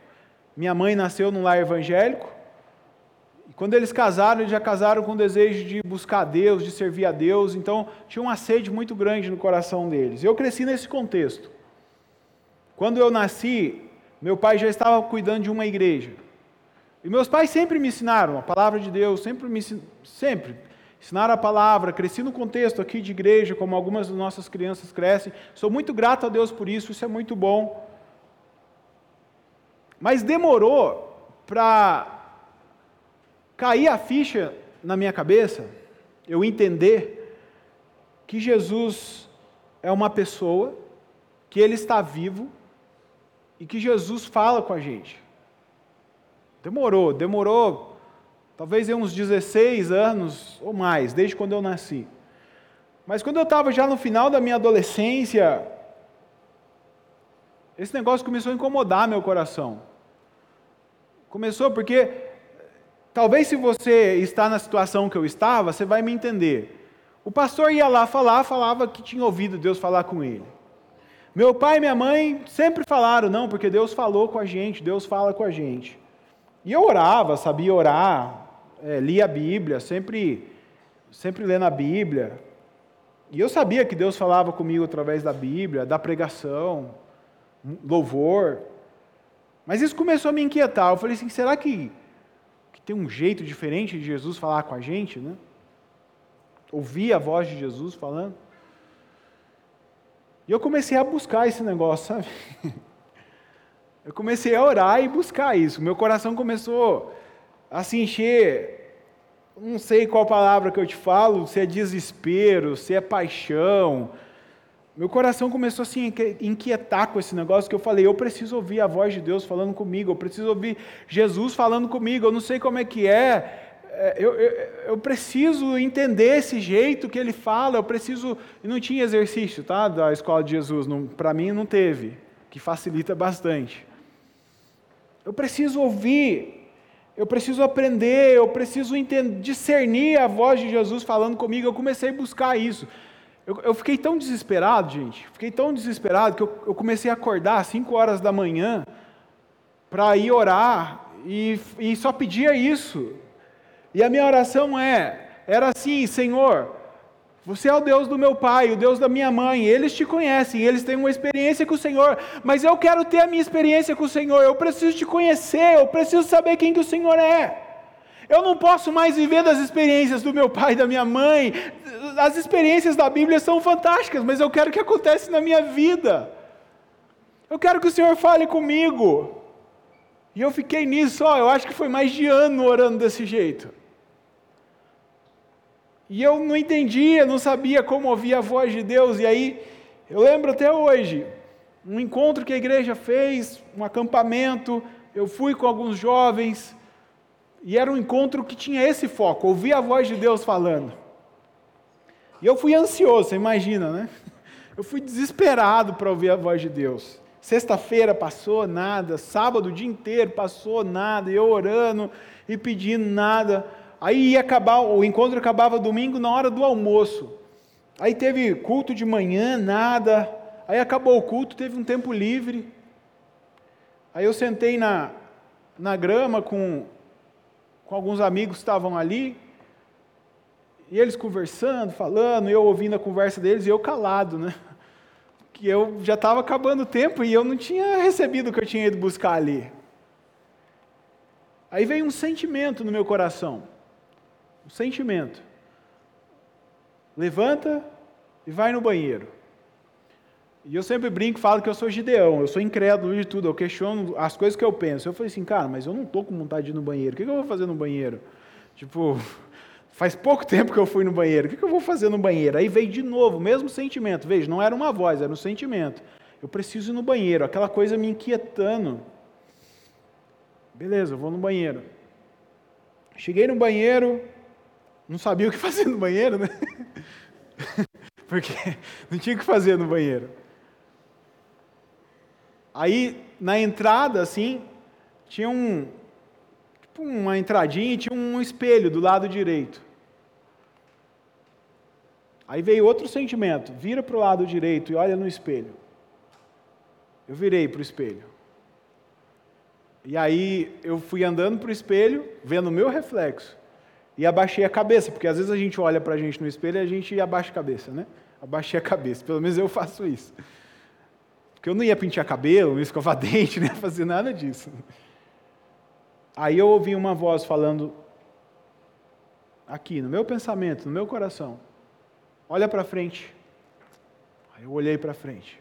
minha mãe nasceu num lar evangélico. Quando eles casaram, eles já casaram com o desejo de buscar a Deus, de servir a Deus. Então, tinha uma sede muito grande no coração deles. Eu cresci nesse contexto. Quando eu nasci, meu pai já estava cuidando de uma igreja. E meus pais sempre me ensinaram a palavra de Deus, sempre me sempre ensinaram a palavra, cresci no contexto aqui de igreja, como algumas das nossas crianças crescem. Sou muito grato a Deus por isso, isso é muito bom. Mas demorou para cair a ficha na minha cabeça, eu entender que Jesus é uma pessoa, que ele está vivo, e que Jesus fala com a gente. Demorou, demorou talvez uns 16 anos ou mais, desde quando eu nasci. Mas quando eu estava já no final da minha adolescência, esse negócio começou a incomodar meu coração. Começou porque, talvez se você está na situação que eu estava, você vai me entender. O pastor ia lá falar, falava que tinha ouvido Deus falar com ele. Meu pai e minha mãe sempre falaram, não, porque Deus falou com a gente, Deus fala com a gente. E eu orava, sabia orar, é, lia a Bíblia, sempre, sempre lendo a Bíblia. E eu sabia que Deus falava comigo através da Bíblia, da pregação, louvor. Mas isso começou a me inquietar. Eu falei assim: será que, que tem um jeito diferente de Jesus falar com a gente? Né? Ouvir a voz de Jesus falando? E eu comecei a buscar esse negócio, sabe? Eu comecei a orar e buscar isso. Meu coração começou a se encher. Não sei qual palavra que eu te falo, se é desespero, se é paixão. Meu coração começou a se inquietar com esse negócio que eu falei, eu preciso ouvir a voz de Deus falando comigo, eu preciso ouvir Jesus falando comigo, eu não sei como é que é, é, eu, eu, eu, preciso entender esse jeito que ele fala, eu preciso. Não tinha exercício, tá? Da escola de Jesus, para mim não teve, que facilita bastante. Eu preciso ouvir, eu preciso aprender, eu preciso entender, discernir a voz de Jesus falando comigo. Eu comecei a buscar isso. Eu, eu fiquei tão desesperado, gente, fiquei tão desesperado que eu, eu comecei a acordar às 5 horas da manhã para ir orar e, e só pedia isso. E a minha oração é, era assim, Senhor, você é o Deus do meu pai, o Deus da minha mãe, eles te conhecem, eles têm uma experiência com o Senhor, mas eu quero ter a minha experiência com o Senhor, eu preciso te conhecer, eu preciso saber quem que o Senhor é. Eu não posso mais viver das experiências do meu pai, da minha mãe. As experiências da Bíblia são fantásticas, mas eu quero que aconteça na minha vida. Eu quero que o Senhor fale comigo. E eu fiquei nisso, ó, eu acho que foi mais de ano orando desse jeito. E eu não entendia, não sabia como ouvir a voz de Deus. E aí, eu lembro até hoje, um encontro que a igreja fez, um acampamento, eu fui com alguns jovens, e era um encontro que tinha esse foco, ouvir a voz de Deus falando. E eu fui ansioso, você imagina, né? Eu fui desesperado para ouvir a voz de Deus. Sexta-feira passou nada, sábado o dia inteiro passou nada, eu orando e pedindo nada. Aí ia acabar, o encontro acabava domingo na hora do almoço. Aí teve culto de manhã, nada. Aí acabou o culto, teve um tempo livre. Aí eu sentei na, na grama com, com alguns amigos que estavam ali. E eles conversando, falando, eu ouvindo a conversa deles e eu calado, né? Que eu já estava acabando o tempo e eu não tinha recebido o que eu tinha ido buscar ali. Aí veio um sentimento no meu coração. Um sentimento. Levanta e vai no banheiro. E eu sempre brinco, falo que eu sou gideão, eu sou incrédulo de tudo, eu questiono as coisas que eu penso. Eu falei assim, cara, mas eu não estou com vontade de ir no banheiro, o que eu vou fazer no banheiro? Tipo, faz pouco tempo que eu fui no banheiro, o que eu vou fazer no banheiro? Aí veio de novo, o mesmo sentimento, veja, não era uma voz, era um sentimento. Eu preciso ir no banheiro, aquela coisa me inquietando. Beleza, eu vou no banheiro. Cheguei no banheiro, não sabia o que fazer no banheiro, né? Porque não tinha o que fazer no banheiro. Aí, na entrada, assim, tinha um, tipo uma entradinha e tinha um espelho do lado direito. Aí veio outro sentimento, vira para o lado direito e olha no espelho. Eu virei para o espelho. E aí eu fui andando para o espelho, vendo o meu reflexo, e abaixei a cabeça, porque às vezes a gente olha para a gente no espelho e a gente abaixa a cabeça, né? Abaixei a cabeça, pelo menos eu faço isso. Porque eu não ia pintar cabelo, não ia escovar dente, não ia fazer nada disso. Aí eu ouvi uma voz falando aqui, no meu pensamento, no meu coração: olha para frente. Aí eu olhei para frente.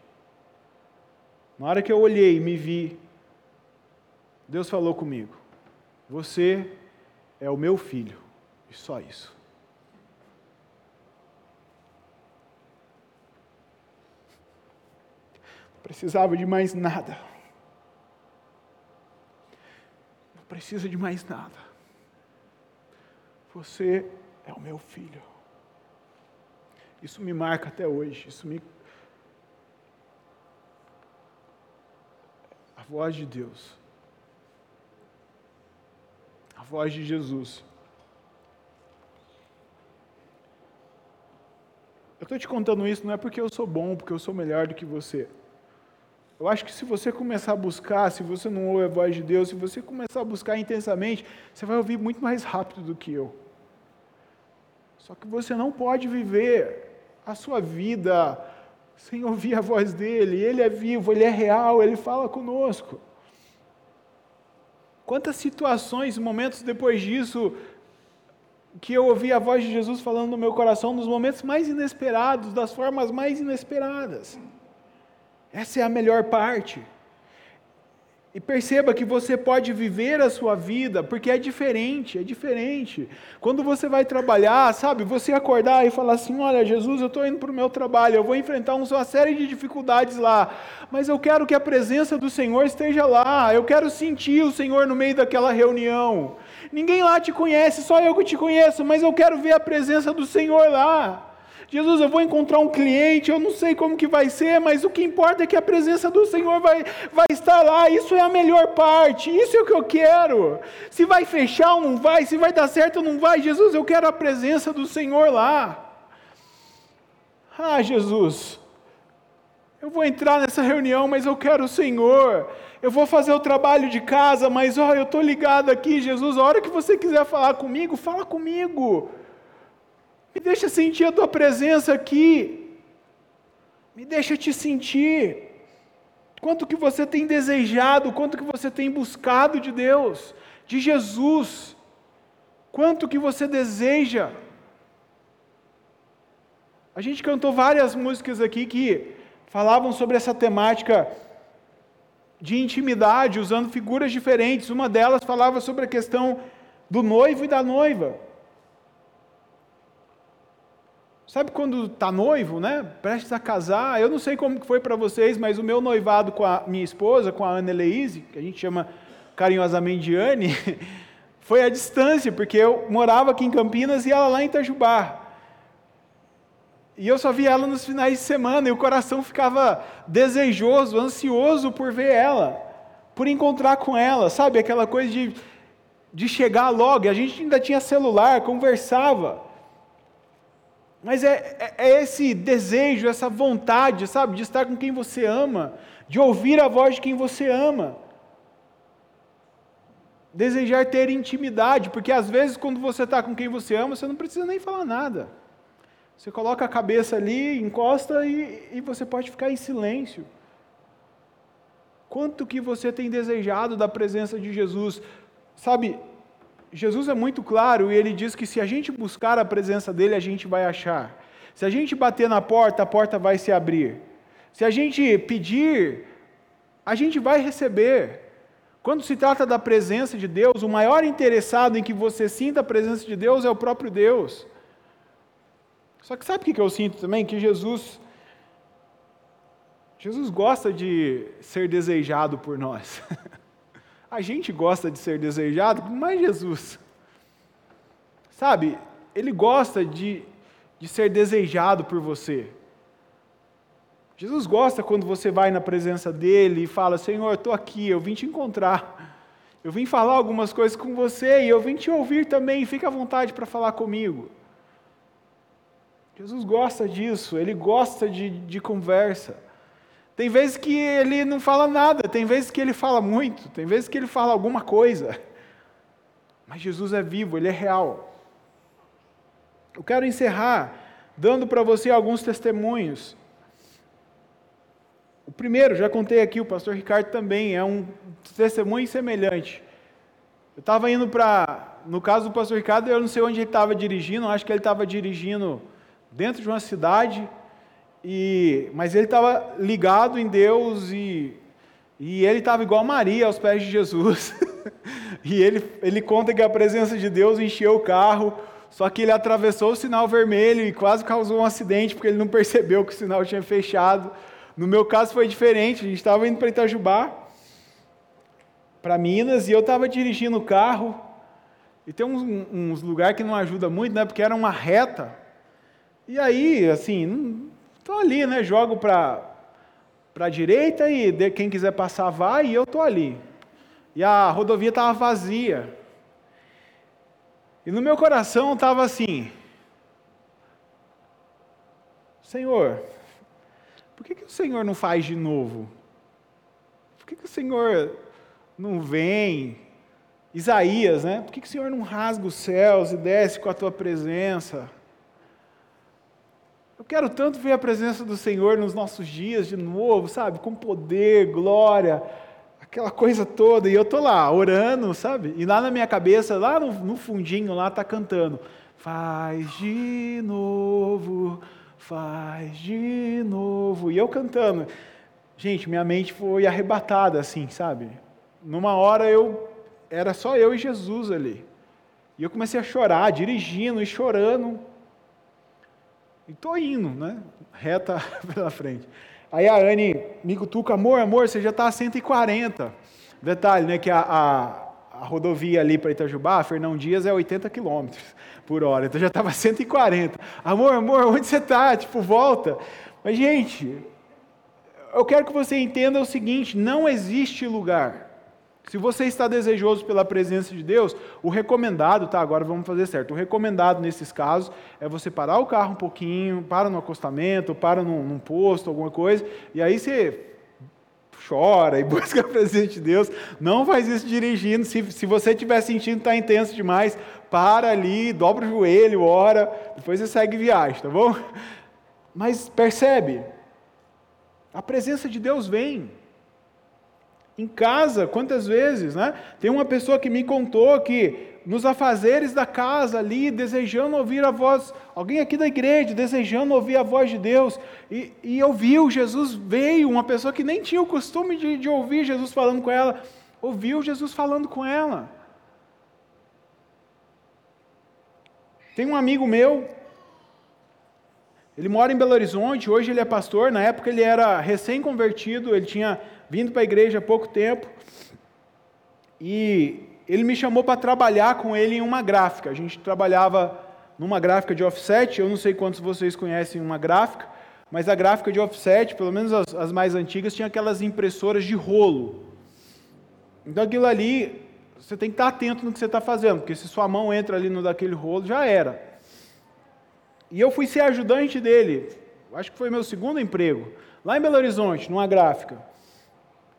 Na hora que eu olhei e me vi, Deus falou comigo: Você é o meu filho, e só isso. Precisava de mais nada. Não precisa de mais nada. Você é o meu filho. Isso me marca até hoje. Isso me a voz de Deus. A voz de Jesus. Eu estou te contando isso não é porque eu sou bom, porque eu sou melhor do que você. Eu acho que se você começar a buscar, se você não ouve a voz de Deus, se você começar a buscar intensamente, você vai ouvir muito mais rápido do que eu. Só que você não pode viver a sua vida sem ouvir a voz dele. Ele é vivo, ele é real, ele fala conosco. Quantas situações, momentos depois disso, que eu ouvi a voz de Jesus falando no meu coração nos momentos mais inesperados, das formas mais inesperadas. Essa é a melhor parte. E perceba que você pode viver a sua vida, porque é diferente, é diferente. Quando você vai trabalhar, sabe, você acordar e falar assim: Olha, Jesus, eu estou indo para o meu trabalho, eu vou enfrentar uma série de dificuldades lá, mas eu quero que a presença do Senhor esteja lá, eu quero sentir o Senhor no meio daquela reunião. Ninguém lá te conhece, só eu que te conheço, mas eu quero ver a presença do Senhor lá. Jesus, eu vou encontrar um cliente, eu não sei como que vai ser, mas o que importa é que a presença do Senhor vai, vai estar lá, isso é a melhor parte, isso é o que eu quero. Se vai fechar ou não vai, se vai dar certo ou não vai, Jesus, eu quero a presença do Senhor lá. Ah, Jesus, eu vou entrar nessa reunião, mas eu quero o Senhor. Eu vou fazer o trabalho de casa, mas ó, eu estou ligado aqui, Jesus. A hora que você quiser falar comigo, fala comigo. Me deixa sentir a tua presença aqui. Me deixa te sentir. Quanto que você tem desejado, quanto que você tem buscado de Deus, de Jesus. Quanto que você deseja. A gente cantou várias músicas aqui que falavam sobre essa temática de intimidade, usando figuras diferentes. Uma delas falava sobre a questão do noivo e da noiva. Sabe quando está noivo, né? Prestes a casar. Eu não sei como foi para vocês, mas o meu noivado com a minha esposa, com a Ana Eleise, que a gente chama carinhosamente de Anne, foi à distância, porque eu morava aqui em Campinas e ela lá em Itajubá. E eu só via ela nos finais de semana e o coração ficava desejoso, ansioso por ver ela, por encontrar com ela, sabe? Aquela coisa de, de chegar logo. E a gente ainda tinha celular, conversava. Mas é, é, é, esse desejo, essa vontade, sabe, de estar com quem você ama, de ouvir a voz de quem você ama. Desejar ter intimidade, porque às vezes quando você está com quem você ama, você não precisa nem falar nada. Você coloca a cabeça ali, encosta e, e você pode ficar em silêncio. Quanto que você tem desejado da presença de Jesus? Sabe, Jesus é muito claro e ele diz que se a gente buscar a presença dele, a gente vai achar. Se a gente bater na porta, a porta vai se abrir. Se a gente pedir, a gente vai receber. Quando se trata da presença de Deus, o maior interessado em que você sinta a presença de Deus é o próprio Deus. Só que sabe o que eu sinto também? Que Jesus. Jesus gosta de ser desejado por nós. A gente gosta de ser desejado, mas Jesus. Sabe, ele gosta de, de ser desejado por você. Jesus gosta quando você vai na presença dele e fala: Senhor, estou aqui, eu vim te encontrar. Eu vim falar algumas coisas com você e eu vim te ouvir também. Fica à vontade para falar comigo. Jesus gosta disso, ele gosta de, de conversa. Tem vezes que ele não fala nada, tem vezes que ele fala muito, tem vezes que ele fala alguma coisa. Mas Jesus é vivo, ele é real. Eu quero encerrar dando para você alguns testemunhos. O primeiro, já contei aqui, o pastor Ricardo também é um testemunho semelhante. Eu estava indo para. No caso do pastor Ricardo, eu não sei onde ele estava dirigindo, acho que ele estava dirigindo dentro de uma cidade e, mas ele estava ligado em Deus e, e ele estava igual Maria aos pés de Jesus. e ele, ele conta que a presença de Deus encheu o carro, só que ele atravessou o sinal vermelho e quase causou um acidente porque ele não percebeu que o sinal tinha fechado. No meu caso foi diferente, a gente estava indo para Itajubá, para Minas, e eu estava dirigindo o carro. E tem uns, uns lugares que não ajuda muito, né? Porque era uma reta. E aí, assim, Estou ali, né? Jogo para a direita e de, quem quiser passar vai e eu estou ali. E a rodovia estava vazia. E no meu coração estava assim: Senhor, por que, que o Senhor não faz de novo? Por que, que o Senhor não vem? Isaías, né? Por que, que o Senhor não rasga os céus e desce com a tua presença? Eu quero tanto ver a presença do Senhor nos nossos dias de novo, sabe? Com poder, glória, aquela coisa toda. E eu tô lá orando, sabe? E lá na minha cabeça, lá no, no fundinho, lá tá cantando: Faz de novo, faz de novo. E eu cantando. Gente, minha mente foi arrebatada assim, sabe? Numa hora eu era só eu e Jesus ali. E eu comecei a chorar, dirigindo e chorando. E tô indo, né? Reta pela frente. Aí a Anne me cutuca, amor, amor, você já está a 140. Detalhe, né? Que a, a, a rodovia ali para Itajubá, Fernão Dias, é 80 km por hora. Então já estava 140. Amor, amor, onde você está? Tipo, volta. Mas, gente, eu quero que você entenda o seguinte: não existe lugar se você está desejoso pela presença de Deus, o recomendado, tá? Agora vamos fazer certo. O recomendado nesses casos é você parar o carro um pouquinho, para no acostamento, para num, num posto, alguma coisa, e aí você chora e busca a presença de Deus. Não faz isso dirigindo. Se, se você estiver sentindo que está intenso demais, para ali, dobra o joelho, ora, depois você segue viagem, tá bom? Mas percebe, a presença de Deus vem. Em casa, quantas vezes, né? Tem uma pessoa que me contou que nos afazeres da casa ali, desejando ouvir a voz, alguém aqui da igreja, desejando ouvir a voz de Deus, e, e ouviu, Jesus veio, uma pessoa que nem tinha o costume de, de ouvir Jesus falando com ela, ouviu Jesus falando com ela. Tem um amigo meu, ele mora em Belo Horizonte, hoje ele é pastor, na época ele era recém-convertido, ele tinha vindo para a igreja há pouco tempo, e ele me chamou para trabalhar com ele em uma gráfica. A gente trabalhava numa gráfica de offset, eu não sei quantos vocês conhecem uma gráfica, mas a gráfica de offset, pelo menos as, as mais antigas, tinha aquelas impressoras de rolo. Então aquilo ali, você tem que estar atento no que você está fazendo, porque se sua mão entra ali no daquele rolo, já era. E eu fui ser ajudante dele, acho que foi meu segundo emprego, lá em Belo Horizonte, numa gráfica.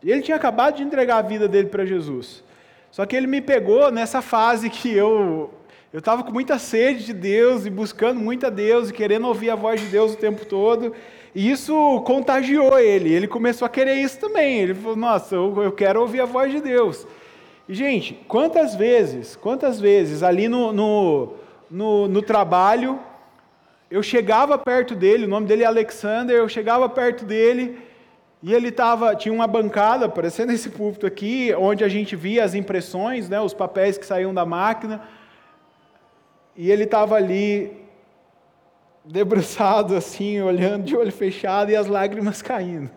Ele tinha acabado de entregar a vida dele para Jesus. Só que ele me pegou nessa fase que eu eu estava com muita sede de Deus e buscando muito a Deus e querendo ouvir a voz de Deus o tempo todo. E isso contagiou ele. Ele começou a querer isso também. Ele falou: Nossa, eu, eu quero ouvir a voz de Deus. E, gente, quantas vezes, quantas vezes ali no, no, no, no trabalho, eu chegava perto dele, o nome dele é Alexander, eu chegava perto dele e ele tava, tinha uma bancada, parecendo esse púlpito aqui, onde a gente via as impressões, né, os papéis que saíam da máquina. E ele estava ali, debruçado assim, olhando de olho fechado e as lágrimas caindo.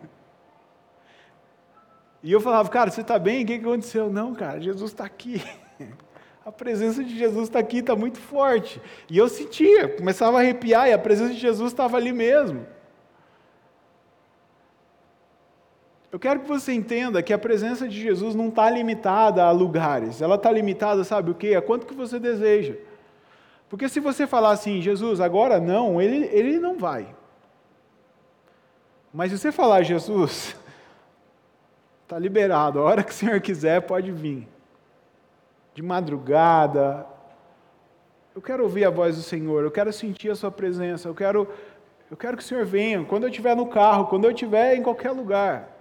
E eu falava, cara, você está bem? O que aconteceu? Não, cara, Jesus está aqui. A presença de Jesus está aqui, está muito forte. E eu sentia, começava a arrepiar, e a presença de Jesus estava ali mesmo. Eu quero que você entenda que a presença de Jesus não está limitada a lugares, ela está limitada, sabe o quê? A quanto que você deseja. Porque se você falar assim, Jesus, agora não, ele, ele não vai. Mas se você falar, Jesus, está liberado, a hora que o Senhor quiser, pode vir. De madrugada, eu quero ouvir a voz do Senhor, eu quero sentir a Sua presença, eu quero, eu quero que o Senhor venha, quando eu estiver no carro, quando eu estiver em qualquer lugar.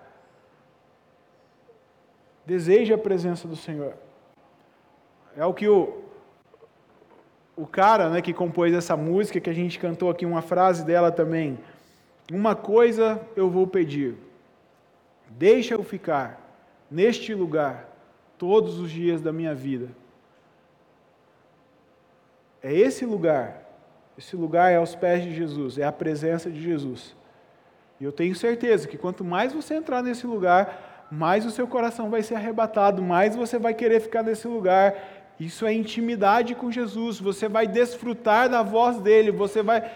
Deseje a presença do Senhor. É o que o, o cara né, que compôs essa música, que a gente cantou aqui uma frase dela também. Uma coisa eu vou pedir, deixa eu ficar neste lugar todos os dias da minha vida. É esse lugar, esse lugar é aos pés de Jesus, é a presença de Jesus. E eu tenho certeza que quanto mais você entrar nesse lugar, mais o seu coração vai ser arrebatado, mais você vai querer ficar nesse lugar, isso é intimidade com Jesus. Você vai desfrutar da voz dele. Você vai.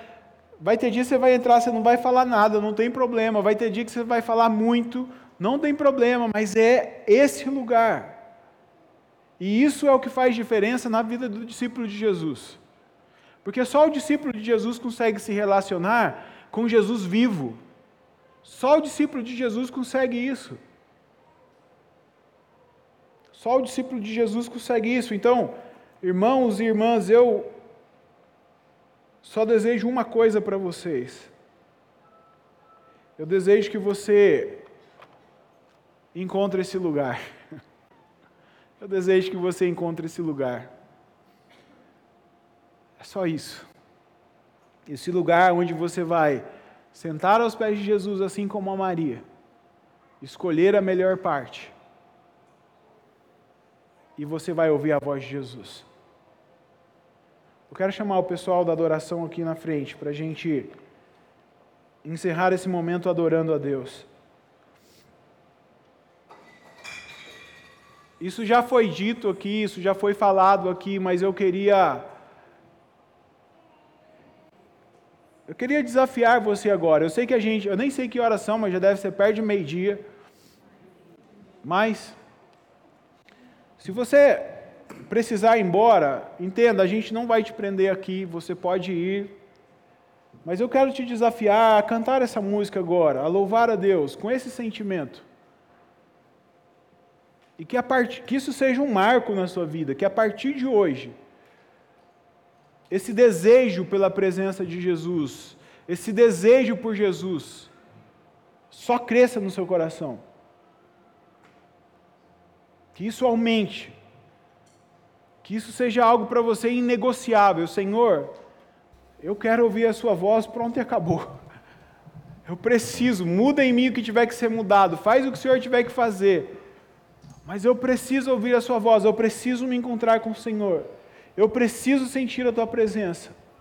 Vai ter dia que você vai entrar, você não vai falar nada, não tem problema. Vai ter dia que você vai falar muito, não tem problema, mas é esse lugar. E isso é o que faz diferença na vida do discípulo de Jesus. Porque só o discípulo de Jesus consegue se relacionar com Jesus vivo. Só o discípulo de Jesus consegue isso. Só o discípulo de Jesus consegue isso. Então, irmãos e irmãs, eu só desejo uma coisa para vocês. Eu desejo que você encontre esse lugar. Eu desejo que você encontre esse lugar. É só isso. Esse lugar onde você vai sentar aos pés de Jesus, assim como a Maria, escolher a melhor parte e você vai ouvir a voz de Jesus. Eu quero chamar o pessoal da adoração aqui na frente para a gente encerrar esse momento adorando a Deus. Isso já foi dito aqui, isso já foi falado aqui, mas eu queria. Eu queria desafiar você agora. Eu sei que a gente, eu nem sei que horas são, mas já deve ser perto de meio-dia. Mas se você precisar ir embora, entenda, a gente não vai te prender aqui, você pode ir. Mas eu quero te desafiar a cantar essa música agora, a louvar a Deus com esse sentimento. E que, a part... que isso seja um marco na sua vida, que a partir de hoje, esse desejo pela presença de Jesus, esse desejo por Jesus, só cresça no seu coração. Que isso aumente. Que isso seja algo para você inegociável. Senhor, eu quero ouvir a Sua voz, pronto e acabou. Eu preciso, muda em mim o que tiver que ser mudado, faz o que o Senhor tiver que fazer. Mas eu preciso ouvir a Sua voz, eu preciso me encontrar com o Senhor. Eu preciso sentir a Tua presença.